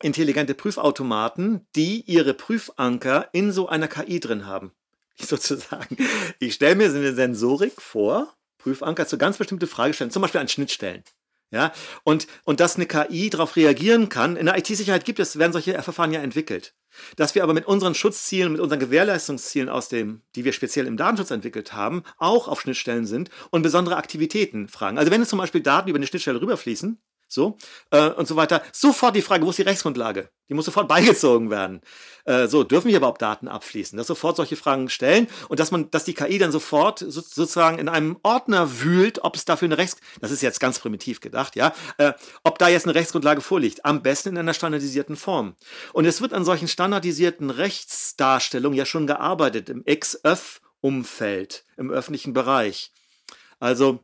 intelligente Prüfautomaten, die ihre Prüfanker in so einer KI drin haben. sozusagen. Ich stelle mir eine Sensorik vor, Prüfanker zu ganz bestimmte Fragestellungen, zum Beispiel an Schnittstellen. Ja, und, und dass eine KI darauf reagieren kann. In der IT-Sicherheit gibt es, werden solche Verfahren ja entwickelt. Dass wir aber mit unseren Schutzzielen, mit unseren Gewährleistungszielen aus dem, die wir speziell im Datenschutz entwickelt haben, auch auf Schnittstellen sind und besondere Aktivitäten fragen. Also wenn es zum Beispiel Daten über eine Schnittstelle rüberfließen, so äh, und so weiter. Sofort die Frage, wo ist die Rechtsgrundlage? Die muss sofort beigezogen werden. Äh, so dürfen wir überhaupt Daten abfließen? Dass sofort solche Fragen stellen und dass man, dass die KI dann sofort so, sozusagen in einem Ordner wühlt, ob es dafür eine Rechts, das ist jetzt ganz primitiv gedacht, ja, äh, ob da jetzt eine Rechtsgrundlage vorliegt. Am besten in einer standardisierten Form. Und es wird an solchen standardisierten Rechtsdarstellungen ja schon gearbeitet im XÖF-Umfeld im öffentlichen Bereich. Also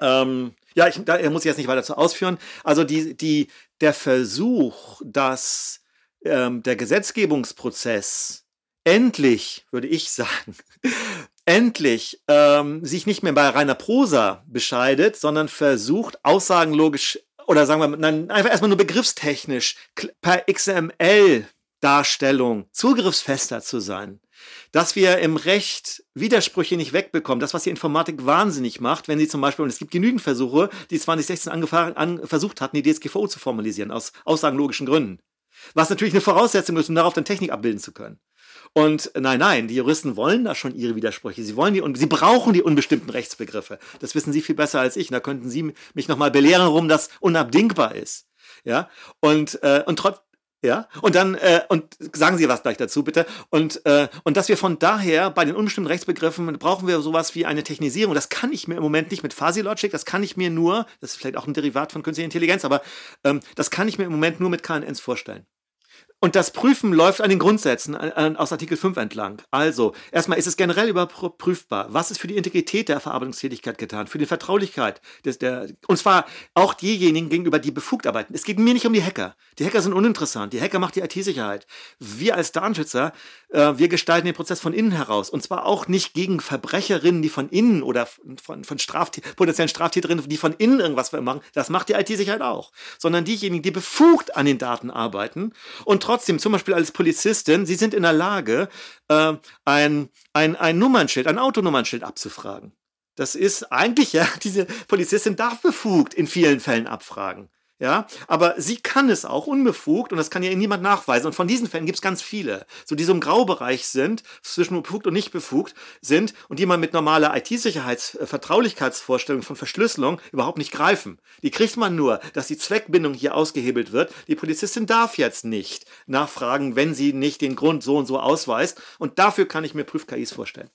ähm, ja, ich, da muss ich jetzt nicht weiter zu ausführen. Also die, die, der Versuch, dass ähm, der Gesetzgebungsprozess endlich, würde ich sagen, endlich ähm, sich nicht mehr bei reiner Prosa bescheidet, sondern versucht, aussagenlogisch oder sagen wir nein, einfach erstmal nur begriffstechnisch per XML-Darstellung zugriffsfester zu sein dass wir im Recht Widersprüche nicht wegbekommen. Das, was die Informatik wahnsinnig macht, wenn sie zum Beispiel, und es gibt genügend Versuche, die 2016 an, versucht hatten, die DSGVO zu formalisieren, aus aussagenlogischen Gründen. Was natürlich eine Voraussetzung ist, um darauf dann Technik abbilden zu können. Und nein, nein, die Juristen wollen da schon ihre Widersprüche. Sie wollen die und sie brauchen die unbestimmten Rechtsbegriffe. Das wissen Sie viel besser als ich. Und da könnten Sie mich nochmal belehren, warum das unabdingbar ist. Ja, und, äh, und trotz, Ja, und dann, äh, und sagen Sie was gleich dazu, bitte. Und, äh, und dass wir von daher bei den unbestimmten Rechtsbegriffen brauchen wir sowas wie eine Technisierung. Das kann ich mir im Moment nicht mit Fuzzy Logic, das kann ich mir nur, das ist vielleicht auch ein Derivat von künstlicher Intelligenz, aber ähm, das kann ich mir im Moment nur mit KNNs vorstellen. Und das Prüfen läuft an den Grundsätzen aus Artikel 5 entlang. Also, erstmal ist es generell überprüfbar. Was ist für die Integrität der Verarbeitungstätigkeit getan? Für die Vertraulichkeit des, der, und zwar auch diejenigen gegenüber, die befugt arbeiten. Es geht mir nicht um die Hacker. Die Hacker sind uninteressant. Die Hacker macht die IT-Sicherheit. Wir als Datenschützer, äh, wir gestalten den Prozess von innen heraus. Und zwar auch nicht gegen Verbrecherinnen, die von innen oder von, von Straft potenziellen Straftäterinnen, die von innen irgendwas machen. Das macht die IT-Sicherheit auch. Sondern diejenigen, die befugt an den Daten arbeiten und trotzdem trotzdem, zum Beispiel als Polizistin, Sie sind in der Lage, äh, ein, ein, ein Nummernschild, ein Autonummernschild abzufragen. Das ist eigentlich ja, diese Polizistin darf befugt in vielen Fällen abfragen. Ja, aber sie kann es auch unbefugt und das kann ja niemand nachweisen. Und von diesen Fällen gibt es ganz viele, so die so im Graubereich sind, zwischen befugt und nicht befugt sind und die man mit normaler IT-Sicherheitsvertraulichkeitsvorstellung von Verschlüsselung überhaupt nicht greifen. Die kriegt man nur, dass die Zweckbindung hier ausgehebelt wird. Die Polizistin darf jetzt nicht nachfragen, wenn sie nicht den Grund so und so ausweist. Und dafür kann ich mir Prüf-KIs vorstellen.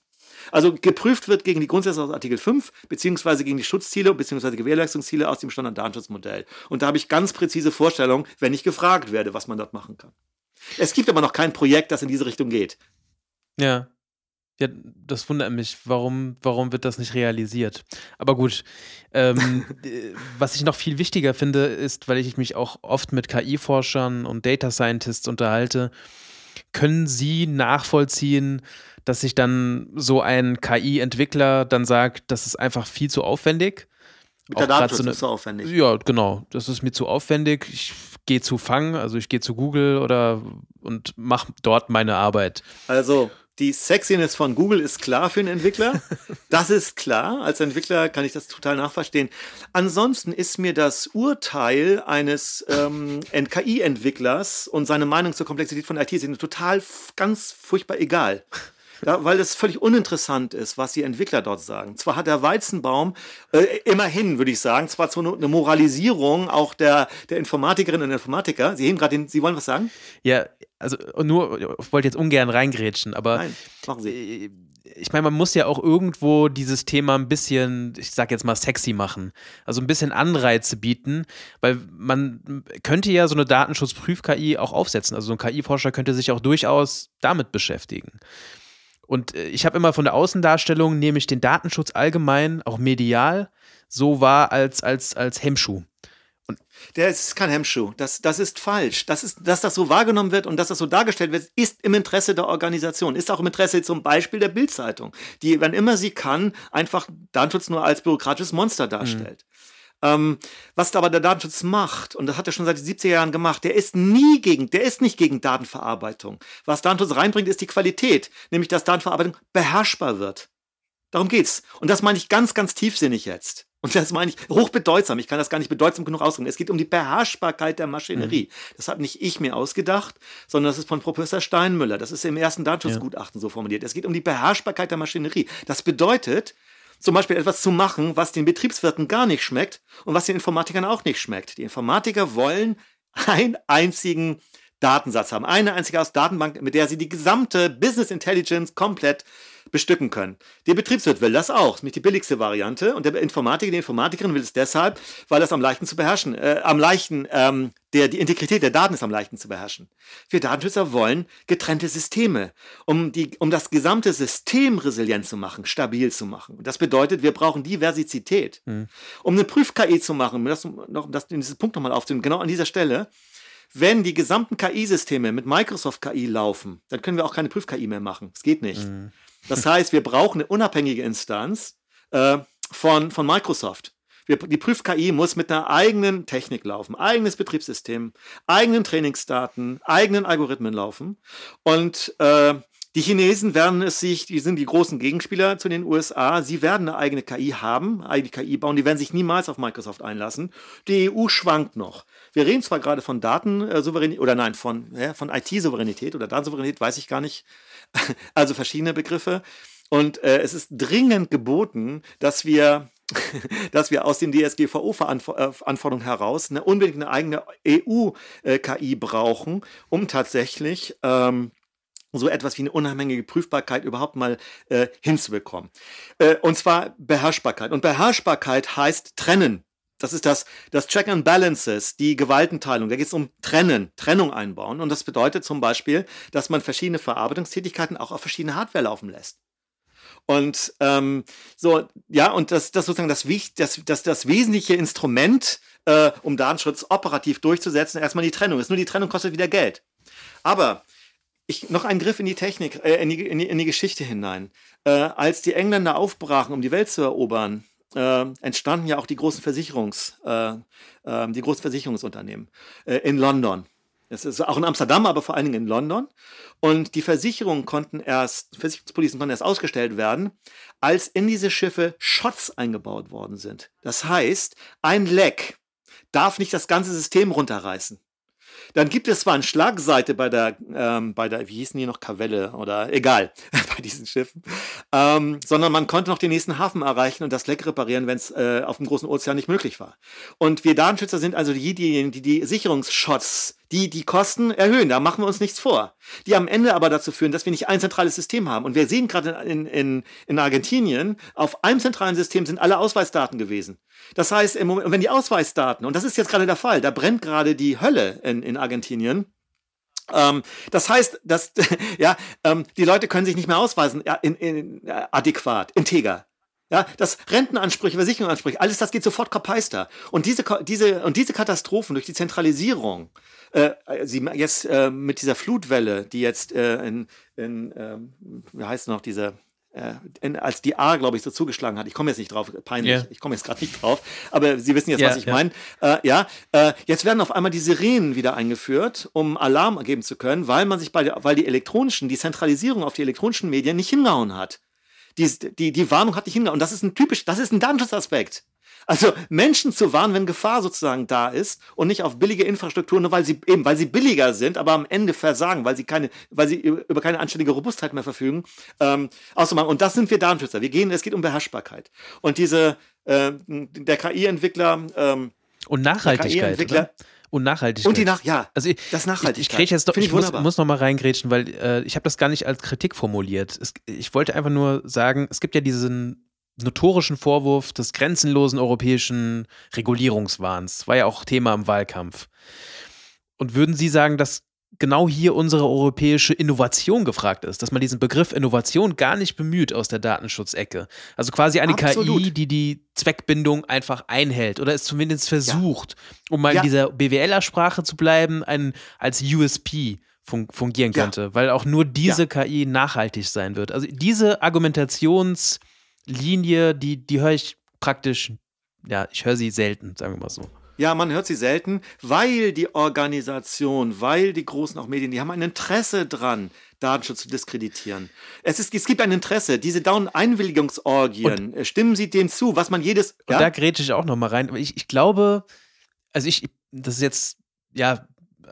Also geprüft wird gegen die Grundsätze aus Artikel 5, beziehungsweise gegen die Schutzziele, beziehungsweise Gewährleistungsziele aus dem Standarddatenschutzmodell. Und da habe ich ganz präzise Vorstellungen, wenn ich gefragt werde, was man dort machen kann. Es gibt aber noch kein Projekt, das in diese Richtung geht. Ja. Ja, das wundert mich. Warum, warum wird das nicht realisiert? Aber gut, ähm, äh, was ich noch viel wichtiger finde, ist, weil ich mich auch oft mit KI-Forschern und Data Scientists unterhalte, können Sie nachvollziehen, dass sich dann so ein KI-Entwickler dann sagt, das ist einfach viel zu aufwendig. Mit der Datenschutz so eine, ist zu aufwendig. Ja, genau. Das ist mir zu aufwendig. Ich gehe zu Fang, also ich gehe zu Google oder und mache dort meine Arbeit. Also die Sexiness von Google ist klar für einen Entwickler. Das ist klar. Als Entwickler kann ich das total nachverstehen. Ansonsten ist mir das Urteil eines ähm, NKI-Entwicklers und seine Meinung zur Komplexität von IT sind total ganz furchtbar egal. Ja, weil es völlig uninteressant ist, was die Entwickler dort sagen. Zwar hat der Weizenbaum äh, immerhin, würde ich sagen, zwar so eine Moralisierung auch der, der Informatikerinnen und Informatiker. Sie heben gerade den, Sie wollen was sagen? Ja, also nur, ich wollte jetzt ungern reingrätschen, aber Nein, machen Sie. Äh, ich meine, man muss ja auch irgendwo dieses Thema ein bisschen, ich sag jetzt mal, sexy machen. Also ein bisschen Anreize bieten, weil man könnte ja so eine Datenschutzprüf-KI auch aufsetzen. Also so ein KI-Forscher könnte sich auch durchaus damit beschäftigen. Und äh, ich habe immer von der Außendarstellung, nehme ich den Datenschutz allgemein, auch medial, so wahr als, als, als Hemmschuh. Und der ist kein Hemmschuh. Das, das ist falsch. Das ist, dass das so wahrgenommen wird und dass das so dargestellt wird, ist im Interesse der Organisation. Ist auch im Interesse zum Beispiel der Bildzeitung, die, wenn immer sie kann, einfach Datenschutz nur als bürokratisches Monster darstellt. Ähm, was aber der Datenschutz macht, und das hat er schon seit den 70er Jahren gemacht, der ist nie gegen, der ist nicht gegen Datenverarbeitung. Was Datenschutz reinbringt, ist die Qualität, nämlich dass Datenverarbeitung beherrschbar wird. Darum geht's. Und das meine ich ganz, ganz tiefsinnig jetzt. Und das meine ich hochbedeutsam. Ich kann das gar nicht bedeutsam genug ausdrücken. Es geht um die Beherrschbarkeit der Maschinerie. Mhm. Das habe nicht ich mir ausgedacht, sondern das ist von Professor Steinmüller. Das ist im ersten Datenschutzgutachten ja. so formuliert. Es geht um die Beherrschbarkeit der Maschinerie. Das bedeutet, zum Beispiel etwas zu machen, was den Betriebswirten gar nicht schmeckt und was den Informatikern auch nicht schmeckt. Die Informatiker wollen einen einzigen Datensatz haben, eine einzige aus Datenbank, mit der sie die gesamte Business Intelligence komplett bestücken können. Der Betriebswirt will das auch, ist nämlich die billigste Variante. Und der Informatiker, die Informatikerin will es deshalb, weil das am leichten zu beherrschen, äh, am leichten, ähm, der, die Integrität der Daten ist am leichten zu beherrschen. Wir Datenschützer wollen getrennte Systeme, um, die, um das gesamte System resilient zu machen, stabil zu machen. Und das bedeutet, wir brauchen Diversität. Mhm. Um eine Prüf-KI zu machen, um das, noch, um das, diesen Punkt nochmal aufzunehmen, genau an dieser Stelle, wenn die gesamten KI-Systeme mit Microsoft KI laufen, dann können wir auch keine Prüf-KI mehr machen. Das geht nicht. Mhm. Das heißt, wir brauchen eine unabhängige Instanz äh, von, von Microsoft. Wir, die Prüf-KI muss mit einer eigenen Technik laufen, eigenes Betriebssystem, eigenen Trainingsdaten, eigenen Algorithmen laufen. Und äh, die Chinesen werden es sich, die sind die großen Gegenspieler zu den USA, sie werden eine eigene KI haben, eigene KI bauen, die werden sich niemals auf Microsoft einlassen. Die EU schwankt noch. Wir reden zwar gerade von Datensouveränität, oder nein, von, ja, von IT-Souveränität oder Datensouveränität, weiß ich gar nicht. Also verschiedene Begriffe. Und äh, es ist dringend geboten, dass wir dass wir aus den DSGVO-Anforderungen heraus eine unbedingt eine eigene EU-KI brauchen, um tatsächlich ähm, so etwas wie eine unabhängige Prüfbarkeit überhaupt mal äh, hinzubekommen. Äh, und zwar Beherrschbarkeit. Und Beherrschbarkeit heißt trennen. Das ist das, das Check and Balances, die Gewaltenteilung. Da geht es um Trennen, Trennung einbauen. Und das bedeutet zum Beispiel, dass man verschiedene Verarbeitungstätigkeiten auch auf verschiedene Hardware laufen lässt. Und ähm, so, ja, und das, das sozusagen das, das, das, das wesentliche Instrument, äh, um Datenschutz operativ durchzusetzen, erstmal die Trennung ist. Nur die Trennung kostet wieder Geld. Aber ich, noch ein Griff in die Technik, äh, in, die, in, die, in, die, Geschichte hinein. Äh, als die Engländer aufbrachen, um die Welt zu erobern, äh, entstanden ja auch die großen Versicherungs, äh, ähm, die großen Versicherungsunternehmen äh, in London. Es ist auch in Amsterdam, aber vor allen Dingen in London. Und die Versicherungen konnten erst, Versicherungspolicen konnten erst ausgestellt werden, als in diese Schiffe Shots eingebaut worden sind. Das heißt, ein Leck darf nicht das ganze System runterreißen. Dann gibt es zwar eine Schlagseite bei der, ähm, bei der, wie hießen die noch, Kavelle oder egal, bei diesen Schiffen, ähm, sondern man konnte noch den nächsten Hafen erreichen und das Leck reparieren, wenn es äh, auf dem großen Ozean nicht möglich war. Und wir Datenschützer sind also diejenigen, die die Sicherungsshots die die Kosten erhöhen. Da machen wir uns nichts vor. Die am Ende aber dazu führen, dass wir nicht ein zentrales System haben. Und wir sehen gerade in, in, in Argentinien, auf einem zentralen System sind alle Ausweisdaten gewesen. Das heißt, im Moment, wenn die Ausweisdaten, und das ist jetzt gerade der Fall, da brennt gerade die Hölle in, in Argentinien, ähm, das heißt, dass ja, ähm, die Leute können sich nicht mehr ausweisen ja, in, in, äh, adäquat, integer. Ja, das Rentenansprüche, Versicherungsansprüche, alles das geht sofort kapeister. Und diese, diese, und diese Katastrophen durch die Zentralisierung, äh, sie jetzt äh, mit dieser Flutwelle, die jetzt äh, in, in ähm, wie heißt noch, diese äh, in, als die A, glaube ich, so zugeschlagen hat. Ich komme jetzt nicht drauf, peinlich, yeah. ich komme jetzt gerade nicht drauf, aber Sie wissen jetzt, yeah, was ich yeah. meine. Äh, ja, äh, jetzt werden auf einmal die Sirenen wieder eingeführt, um Alarm geben zu können, weil man sich bei der, weil die elektronischen, die Zentralisierung auf die elektronischen Medien nicht hingehauen hat. Die, die, die Warnung hat nicht hingehauen. Und das ist ein typisch, das ist ein Datenschutzaspekt. Also Menschen zu warnen, wenn Gefahr sozusagen da ist und nicht auf billige Infrastruktur, nur weil sie eben, weil sie billiger sind, aber am Ende versagen, weil sie keine, weil sie über keine anständige Robustheit mehr verfügen, ähm, auszumachen. Und das sind wir Datenschützer. Wir gehen, es geht um Beherrschbarkeit. Und diese, äh, der KI-Entwickler ähm, und Nachhaltigkeit. Und Nachhaltigkeit. Und die Nach ja, also ich, das Nachhaltigkeit. Ich, ich, jetzt doch, ich, muss, muss, noch mal reingrätschen, weil äh, ich habe das gar nicht als Kritik formuliert. Es, ich wollte einfach nur sagen, es gibt ja diesen notorischen Vorwurf des grenzenlosen europäischen Regulierungswahns. War ja auch Thema im Wahlkampf. Und würden Sie sagen, dass genau hier unsere europäische Innovation gefragt ist, dass man diesen Begriff Innovation gar nicht bemüht aus der Datenschutzecke. Also quasi eine Absolut. KI, die die Zweckbindung einfach einhält oder es zumindest versucht, ja. um mal ja. in dieser BWLer-Sprache zu bleiben, ein, als USP fun fungieren könnte, ja. weil auch nur diese KI nachhaltig sein wird. Also diese Argumentations- Linie, die, die höre ich praktisch, ja, ich höre sie selten, sagen wir mal so. Ja, man hört sie selten, weil die Organisation, weil die großen auch Medien, die haben ein Interesse dran, Datenschutz zu diskreditieren. Es, ist, es gibt ein Interesse, diese Down-Einwilligungsorgien, äh, stimmen Sie dem zu, was man jedes. Und ja? da grätsche ich auch nochmal rein. Ich, ich glaube, also ich, das ist jetzt, ja,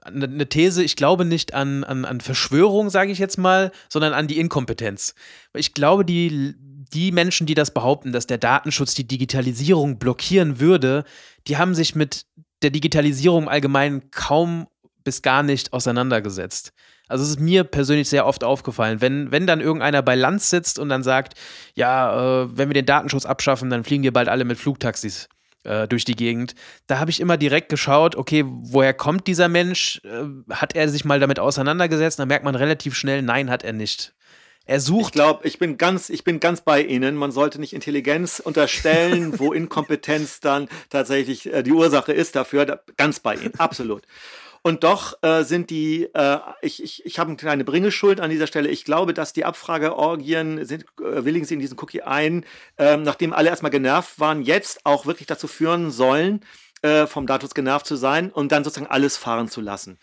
eine These, ich glaube nicht an, an, an Verschwörung, sage ich jetzt mal, sondern an die Inkompetenz. Ich glaube, die die Menschen, die das behaupten, dass der Datenschutz die Digitalisierung blockieren würde, die haben sich mit der Digitalisierung allgemein kaum bis gar nicht auseinandergesetzt. Also es ist mir persönlich sehr oft aufgefallen, wenn, wenn dann irgendeiner bei Lanz sitzt und dann sagt, ja, äh, wenn wir den Datenschutz abschaffen, dann fliegen wir bald alle mit Flugtaxis äh, durch die Gegend. Da habe ich immer direkt geschaut, okay, woher kommt dieser Mensch? Äh, hat er sich mal damit auseinandergesetzt? Da merkt man relativ schnell, nein, hat er nicht. Er sucht. Ich glaube, ich bin ganz, ich bin ganz bei Ihnen. Man sollte nicht Intelligenz unterstellen, wo Inkompetenz dann tatsächlich äh, die Ursache ist dafür. Da, ganz bei Ihnen, absolut. Und doch äh, sind die, äh, ich, ich, ich habe eine kleine Bringeschuld an dieser Stelle. Ich glaube, dass die Abfrageorgien, sind, äh, willigen sie in diesen Cookie ein, äh, nachdem alle erstmal genervt waren, jetzt auch wirklich dazu führen sollen, äh, vom Datus genervt zu sein und dann sozusagen alles fahren zu lassen.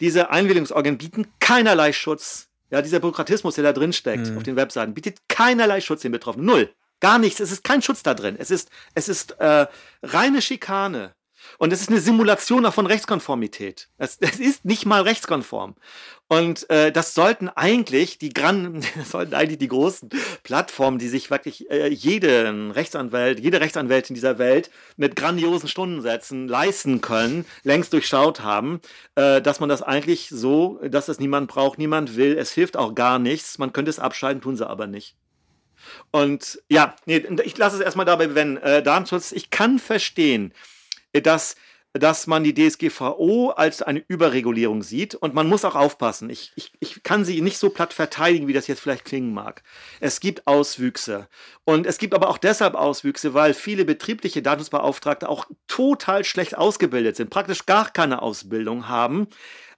Diese Einwilligungsorgien bieten keinerlei Schutz ja, dieser Bürokratismus, der da drin steckt mhm. auf den Webseiten, bietet keinerlei Schutz den Betroffenen. Null. Gar nichts. Es ist kein Schutz da drin. Es ist, es ist äh, reine Schikane. Und es ist eine Simulation von Rechtskonformität. Es, es ist nicht mal rechtskonform. Und äh, das sollten eigentlich die Gran sollten eigentlich die großen Plattformen, die sich wirklich äh, jeden Rechtsanwalt, jede Rechtsanwältin dieser Welt mit grandiosen Stundensätzen leisten können, längst durchschaut haben, äh, dass man das eigentlich so, dass es niemand braucht, niemand will, es hilft auch gar nichts, man könnte es abschalten, tun sie aber nicht. Und ja, nee, ich lasse es erstmal dabei, wenn äh, Datenschutz, ich kann verstehen, dass dass man die DSGVO als eine Überregulierung sieht und man muss auch aufpassen. Ich, ich, ich kann sie nicht so platt verteidigen, wie das jetzt vielleicht klingen mag. Es gibt Auswüchse und es gibt aber auch deshalb Auswüchse, weil viele betriebliche Datenschutzbeauftragte auch total schlecht ausgebildet sind, praktisch gar keine Ausbildung haben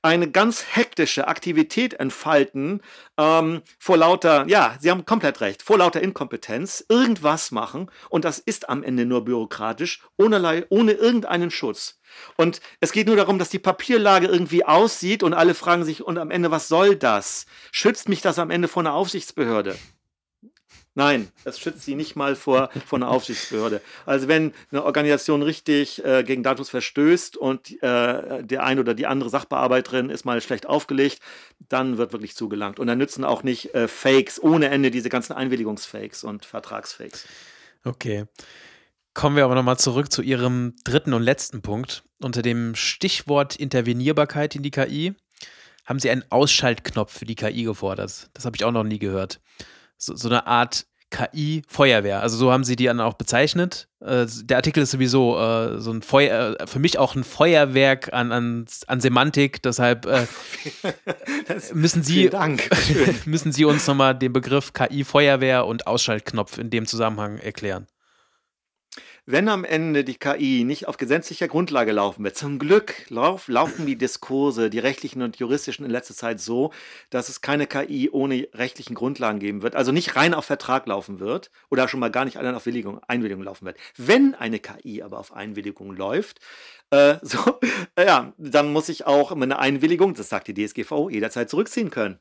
eine ganz hektische Aktivität entfalten, ähm, vor lauter, ja, Sie haben komplett recht, vor lauter Inkompetenz irgendwas machen und das ist am Ende nur bürokratisch, ohne, ohne irgendeinen Schutz. Und es geht nur darum, dass die Papierlage irgendwie aussieht und alle fragen sich, und am Ende, was soll das? Schützt mich das am Ende vor einer Aufsichtsbehörde? Nein, das schützt sie nicht mal vor, vor einer Aufsichtsbehörde. Also wenn eine Organisation richtig äh, gegen Datus verstößt und äh, der eine oder die andere Sachbearbeiterin ist mal schlecht aufgelegt, dann wird wirklich zugelangt. Und dann nützen auch nicht äh, Fakes ohne Ende, diese ganzen Einwilligungsfakes und Vertragsfakes. Okay. Kommen wir aber nochmal zurück zu Ihrem dritten und letzten Punkt. Unter dem Stichwort Intervenierbarkeit in die KI haben Sie einen Ausschaltknopf für die KI gefordert. Das habe ich auch noch nie gehört so, so eine Art KI-Feuerwehr. Also so haben sie die dann auch bezeichnet. Äh, der Artikel ist sowieso äh, so ein Feuer, äh, für mich auch ein Feuerwerk an, an, an Semantik. Deshalb äh, müssen Sie müssen Sie uns nochmal den Begriff KI-Feuerwehr und Ausschaltknopf in dem Zusammenhang erklären wenn am Ende die KI nicht auf gesetzlicher Grundlage laufen wird, zum Glück lauf, laufen die Diskurse, die rechtlichen und juristischen in letzter Zeit so, dass es keine KI ohne rechtlichen Grundlagen geben wird, also nicht rein auf Vertrag laufen wird oder schon mal gar nicht allein auf Willigung, Einwilligung laufen wird. Wenn eine KI aber auf Einwilligung läuft, äh, so, äh, ja, dann muss ich auch meine Einwilligung, das sagt die DSGVO, jederzeit zurückziehen können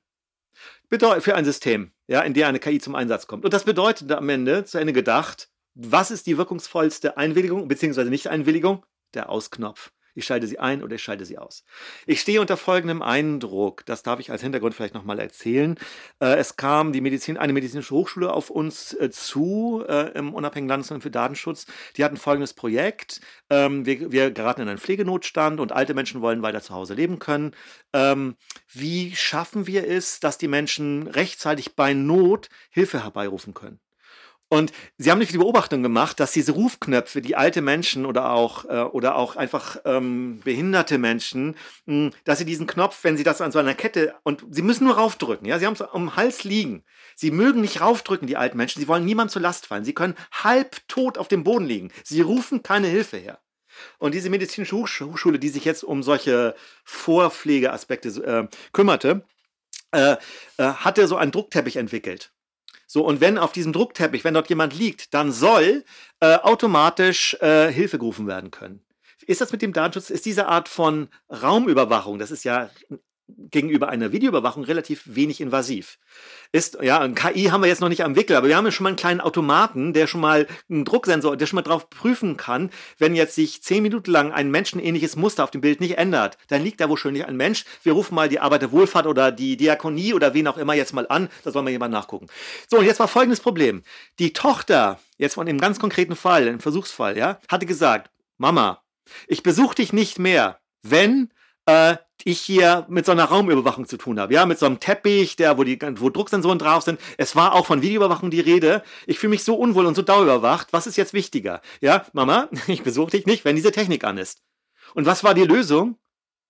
für ein System, ja, in der eine KI zum Einsatz kommt. Und das bedeutet am Ende, zu Ende gedacht, was ist die wirkungsvollste Einwilligung bzw. Nicht-Einwilligung? Der Ausknopf. Ich schalte sie ein oder ich schalte sie aus. Ich stehe unter folgendem Eindruck, das darf ich als Hintergrund vielleicht nochmal erzählen. Äh, es kam die Medizin, eine medizinische Hochschule auf uns äh, zu äh, im Unabhängigen Landesamt für Datenschutz. Die hatten folgendes Projekt. Ähm, wir, wir, geraten in einen Pflegenotstand und alte Menschen wollen weiter zu Hause leben können. Ähm, wie schaffen wir es, dass die Menschen rechtzeitig bei Not Hilfe herbeirufen können? Und sie haben nicht die Beobachtung gemacht, dass diese Rufknöpfe, die alte Menschen oder auch, äh, oder auch einfach ähm, behinderte Menschen, mh, hm, dass sie diesen Knopf, wenn sie das an so einer Kette, und sie müssen nur raufdrücken, ja, sie haben es am Hals liegen. Sie mögen nicht raufdrücken, die alten Menschen, sie wollen niemand zur Last fallen. Sie können halb tot auf dem Boden liegen. Sie rufen keine Hilfe her. Und diese medizinische Hochschule, die sich jetzt um solche Vorpflegeaspekte äh, kümmerte, äh, äh, hatte so einen Druckteppich entwickelt. So, und wenn auf diesem Druckteppich, wenn dort jemand liegt, dann soll äh, automatisch äh, Hilfe gerufen werden können. Ist das mit dem Datenschutz, ist diese Art von Raumüberwachung, das ist ja gegenüber einer Videoüberwachung relativ wenig invasiv. Ist, ja, KI haben wir jetzt noch nicht am Wickel, aber wir haben ja schon mal einen kleinen Automaten, der schon mal einen Drucksensor, der schon mal drauf prüfen kann, wenn jetzt sich zehn Minuten lang ein menschenähnliches Muster auf dem Bild nicht ändert, dann liegt da wahrscheinlich ein Mensch. Wir rufen mal die Arbeiterwohlfahrt oder die Diakonie oder wen auch immer jetzt mal an, da soll mal jemand nachgucken. So, und jetzt war folgendes Problem. Die Tochter, jetzt von dem ganz konkreten Fall, im Versuchsfall, ja, hatte gesagt, Mama, ich besuche dich nicht mehr, wenn äh, ich hier mit so einer Raumüberwachung zu tun habe. Ja, mit so einem Teppich, der, wo, die, wo Drucksensoren drauf sind. Es war auch von Videoüberwachung die Rede. Ich fühle mich so unwohl und so dauerüberwacht. Was ist jetzt wichtiger? Ja, Mama, ich besuche dich nicht, wenn diese Technik an ist. Und was war die Lösung?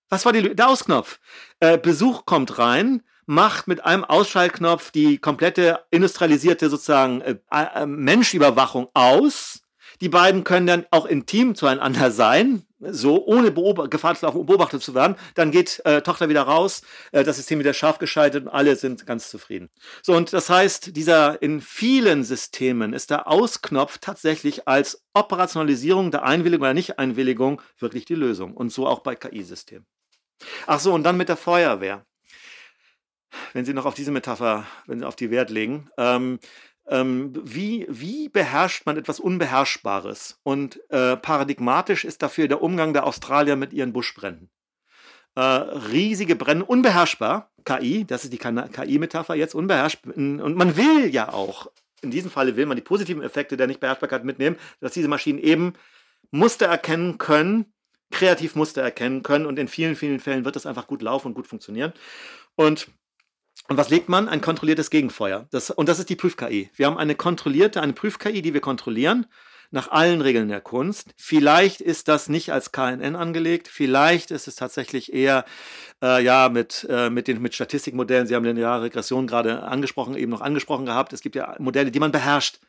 Was war die, der Ausknopf? Äh, Besuch kommt rein, macht mit einem Ausschaltknopf die komplette industrialisierte sozusagen äh, äh, Menschüberwachung aus. Die beiden können dann auch intim zueinander sein, so ohne Beob Gefahr zu laufen, beobachtet zu werden. Dann geht äh, Tochter wieder raus, äh, das System wieder scharf geschaltet und alle sind ganz zufrieden. So, und das heißt, dieser in vielen Systemen ist der Ausknopf tatsächlich als Operationalisierung der Einwilligung oder Nicht-Einwilligung wirklich die Lösung. Und so auch bei KI-Systemen. Ach so, und dann mit der Feuerwehr. Wenn Sie noch auf diese Metapher, wenn Sie auf die Wert legen. Ähm, ähm, wie, wie beherrscht man etwas Unbeherrschbares? Und äh, paradigmatisch ist dafür der Umgang der Australier mit ihren Buschbränden. Äh, riesige Brände, unbeherrschbar, KI, das ist die KI-Metapher jetzt, unbeherrschbar. Und man will ja auch, in diesem Falle will man die positiven Effekte der Nichtbeherrschbarkeit mitnehmen, dass diese Maschinen eben Muster erkennen können, kreativ Muster erkennen können und in vielen, vielen Fällen wird das einfach gut laufen und gut funktionieren. Und und was legt man? Ein kontrolliertes Gegenfeuer. Das, und das ist die Prüf-KI. Wir haben eine kontrollierte, eine Prüf-KI, die wir kontrollieren nach allen Regeln der Kunst. Vielleicht ist das nicht als KNN angelegt, vielleicht ist es tatsächlich eher äh, ja mit, äh, mit, den, mit Statistikmodellen. Sie haben lineare Regression gerade angesprochen, eben noch angesprochen gehabt. Es gibt ja Modelle, die man beherrscht.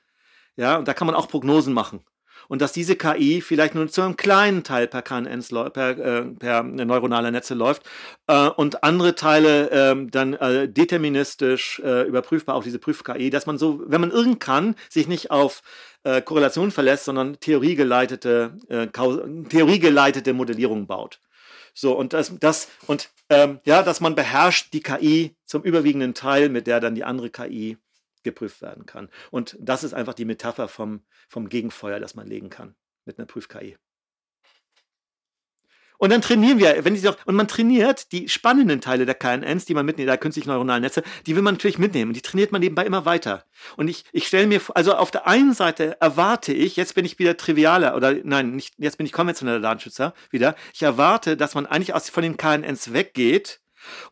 Ja, und da kann man auch Prognosen machen und dass diese KI vielleicht nur zu einem kleinen Teil per KNNs per, äh, per neuronaler Netze läuft äh, und andere Teile äh, dann äh, deterministisch äh, überprüfbar, auch diese Prüf-KI, dass man so, wenn man irgend kann, sich nicht auf äh, Korrelation verlässt, sondern theoriegeleitete, theoriegeleitete Modellierung baut. So, und das, das und ähm, ja, dass man beherrscht die KI zum überwiegenden Teil, mit der dann die andere KI geprüft werden kann. Und das ist einfach die Metapher vom, vom Gegenfeuer, das man legen kann mit einer Prüf-KI. Und dann trainieren wir, wenn die doch, und man trainiert die spannenden Teile der KNNs, die man mitnimmt, der künstlich neuronalen Netze, die will man natürlich mitnehmen. Und die trainiert man nebenbei immer weiter. Und ich, ich stelle mir, also auf der einen Seite erwarte ich, jetzt bin ich wieder trivialer, oder nein, nicht, jetzt bin ich konventioneller Datenschützer wieder. Ich erwarte, dass man eigentlich aus, von den KNNs weggeht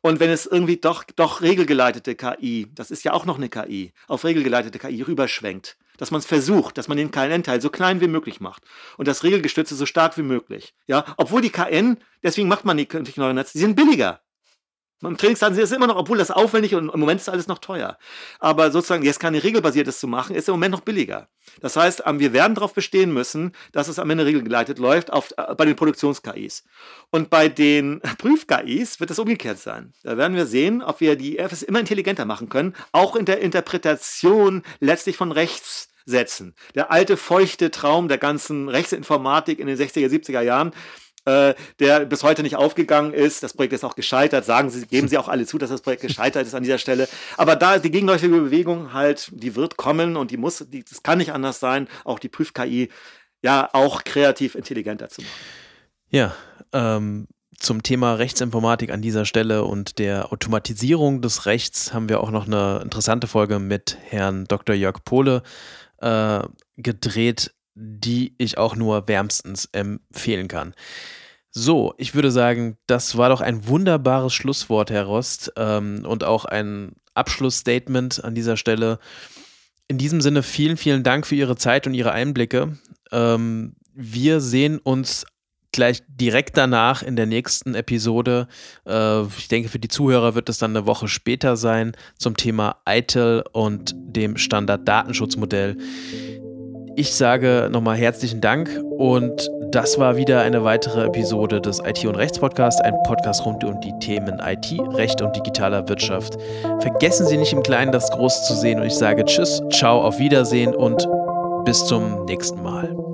und wenn es irgendwie doch, doch regelgeleitete KI, das ist ja auch noch eine KI, auf regelgeleitete KI rüberschwenkt, dass man es versucht, dass man den KNN-Teil so klein wie möglich macht und das Regelgestützte so stark wie möglich. Ja, obwohl die KN, deswegen macht man die künstlichen Netze, die sind billiger. Im Trainingsdaten ist es immer noch, obwohl das aufwendig und im Moment ist alles noch teuer. Aber sozusagen jetzt keine regelbasiertes zu machen, ist im Moment noch billiger. Das heißt, ähm, wir werden darauf bestehen müssen, dass es am Ende regelgeleitet läuft auf, äh, bei den Produktions-KIs. Und bei den Prüf-KIs wird es umgekehrt sein. Da werden wir sehen, ob wir die FS immer intelligenter machen können, auch in der Interpretation letztlich von Rechtssätzen. Der alte feuchte Traum der ganzen Rechtsinformatik in den 60er, 70er Jahren, äh, der bis heute nicht aufgegangen ist. Das Projekt ist auch gescheitert. Sagen Sie, geben Sie auch alle zu, dass das Projekt gescheitert ist an dieser Stelle. Aber da die gegenläufige Bewegung halt, die wird kommen und die muss, die, das kann nicht anders sein, auch die Prüf-KI ja auch kreativ intelligenter zu machen. Ja, ähm, zum Thema Rechtsinformatik an dieser Stelle und der Automatisierung des Rechts haben wir auch noch eine interessante Folge mit Herrn Dr. Jörg Pohle äh, gedreht die ich auch nur wärmstens empfehlen kann. So, ich würde sagen, das war doch ein wunderbares Schlusswort, Herr Rost, ähm, und auch ein Abschlussstatement an dieser Stelle. In diesem Sinne, vielen, vielen Dank für Ihre Zeit und Ihre Einblicke. Ähm, wir sehen uns gleich direkt danach in der nächsten Episode. Äh, ich denke, für die Zuhörer wird es dann eine Woche später sein zum Thema ITIL und dem Standard-Datenschutzmodell. Ich sage nochmal herzlichen Dank und das war wieder eine weitere Episode des IT und Rechts Podcast, ein Podcast rund um die Themen IT, Recht und digitaler Wirtschaft. Vergessen Sie nicht im Kleinen das Groß zu sehen und ich sage Tschüss, ciao, auf Wiedersehen und bis zum nächsten Mal.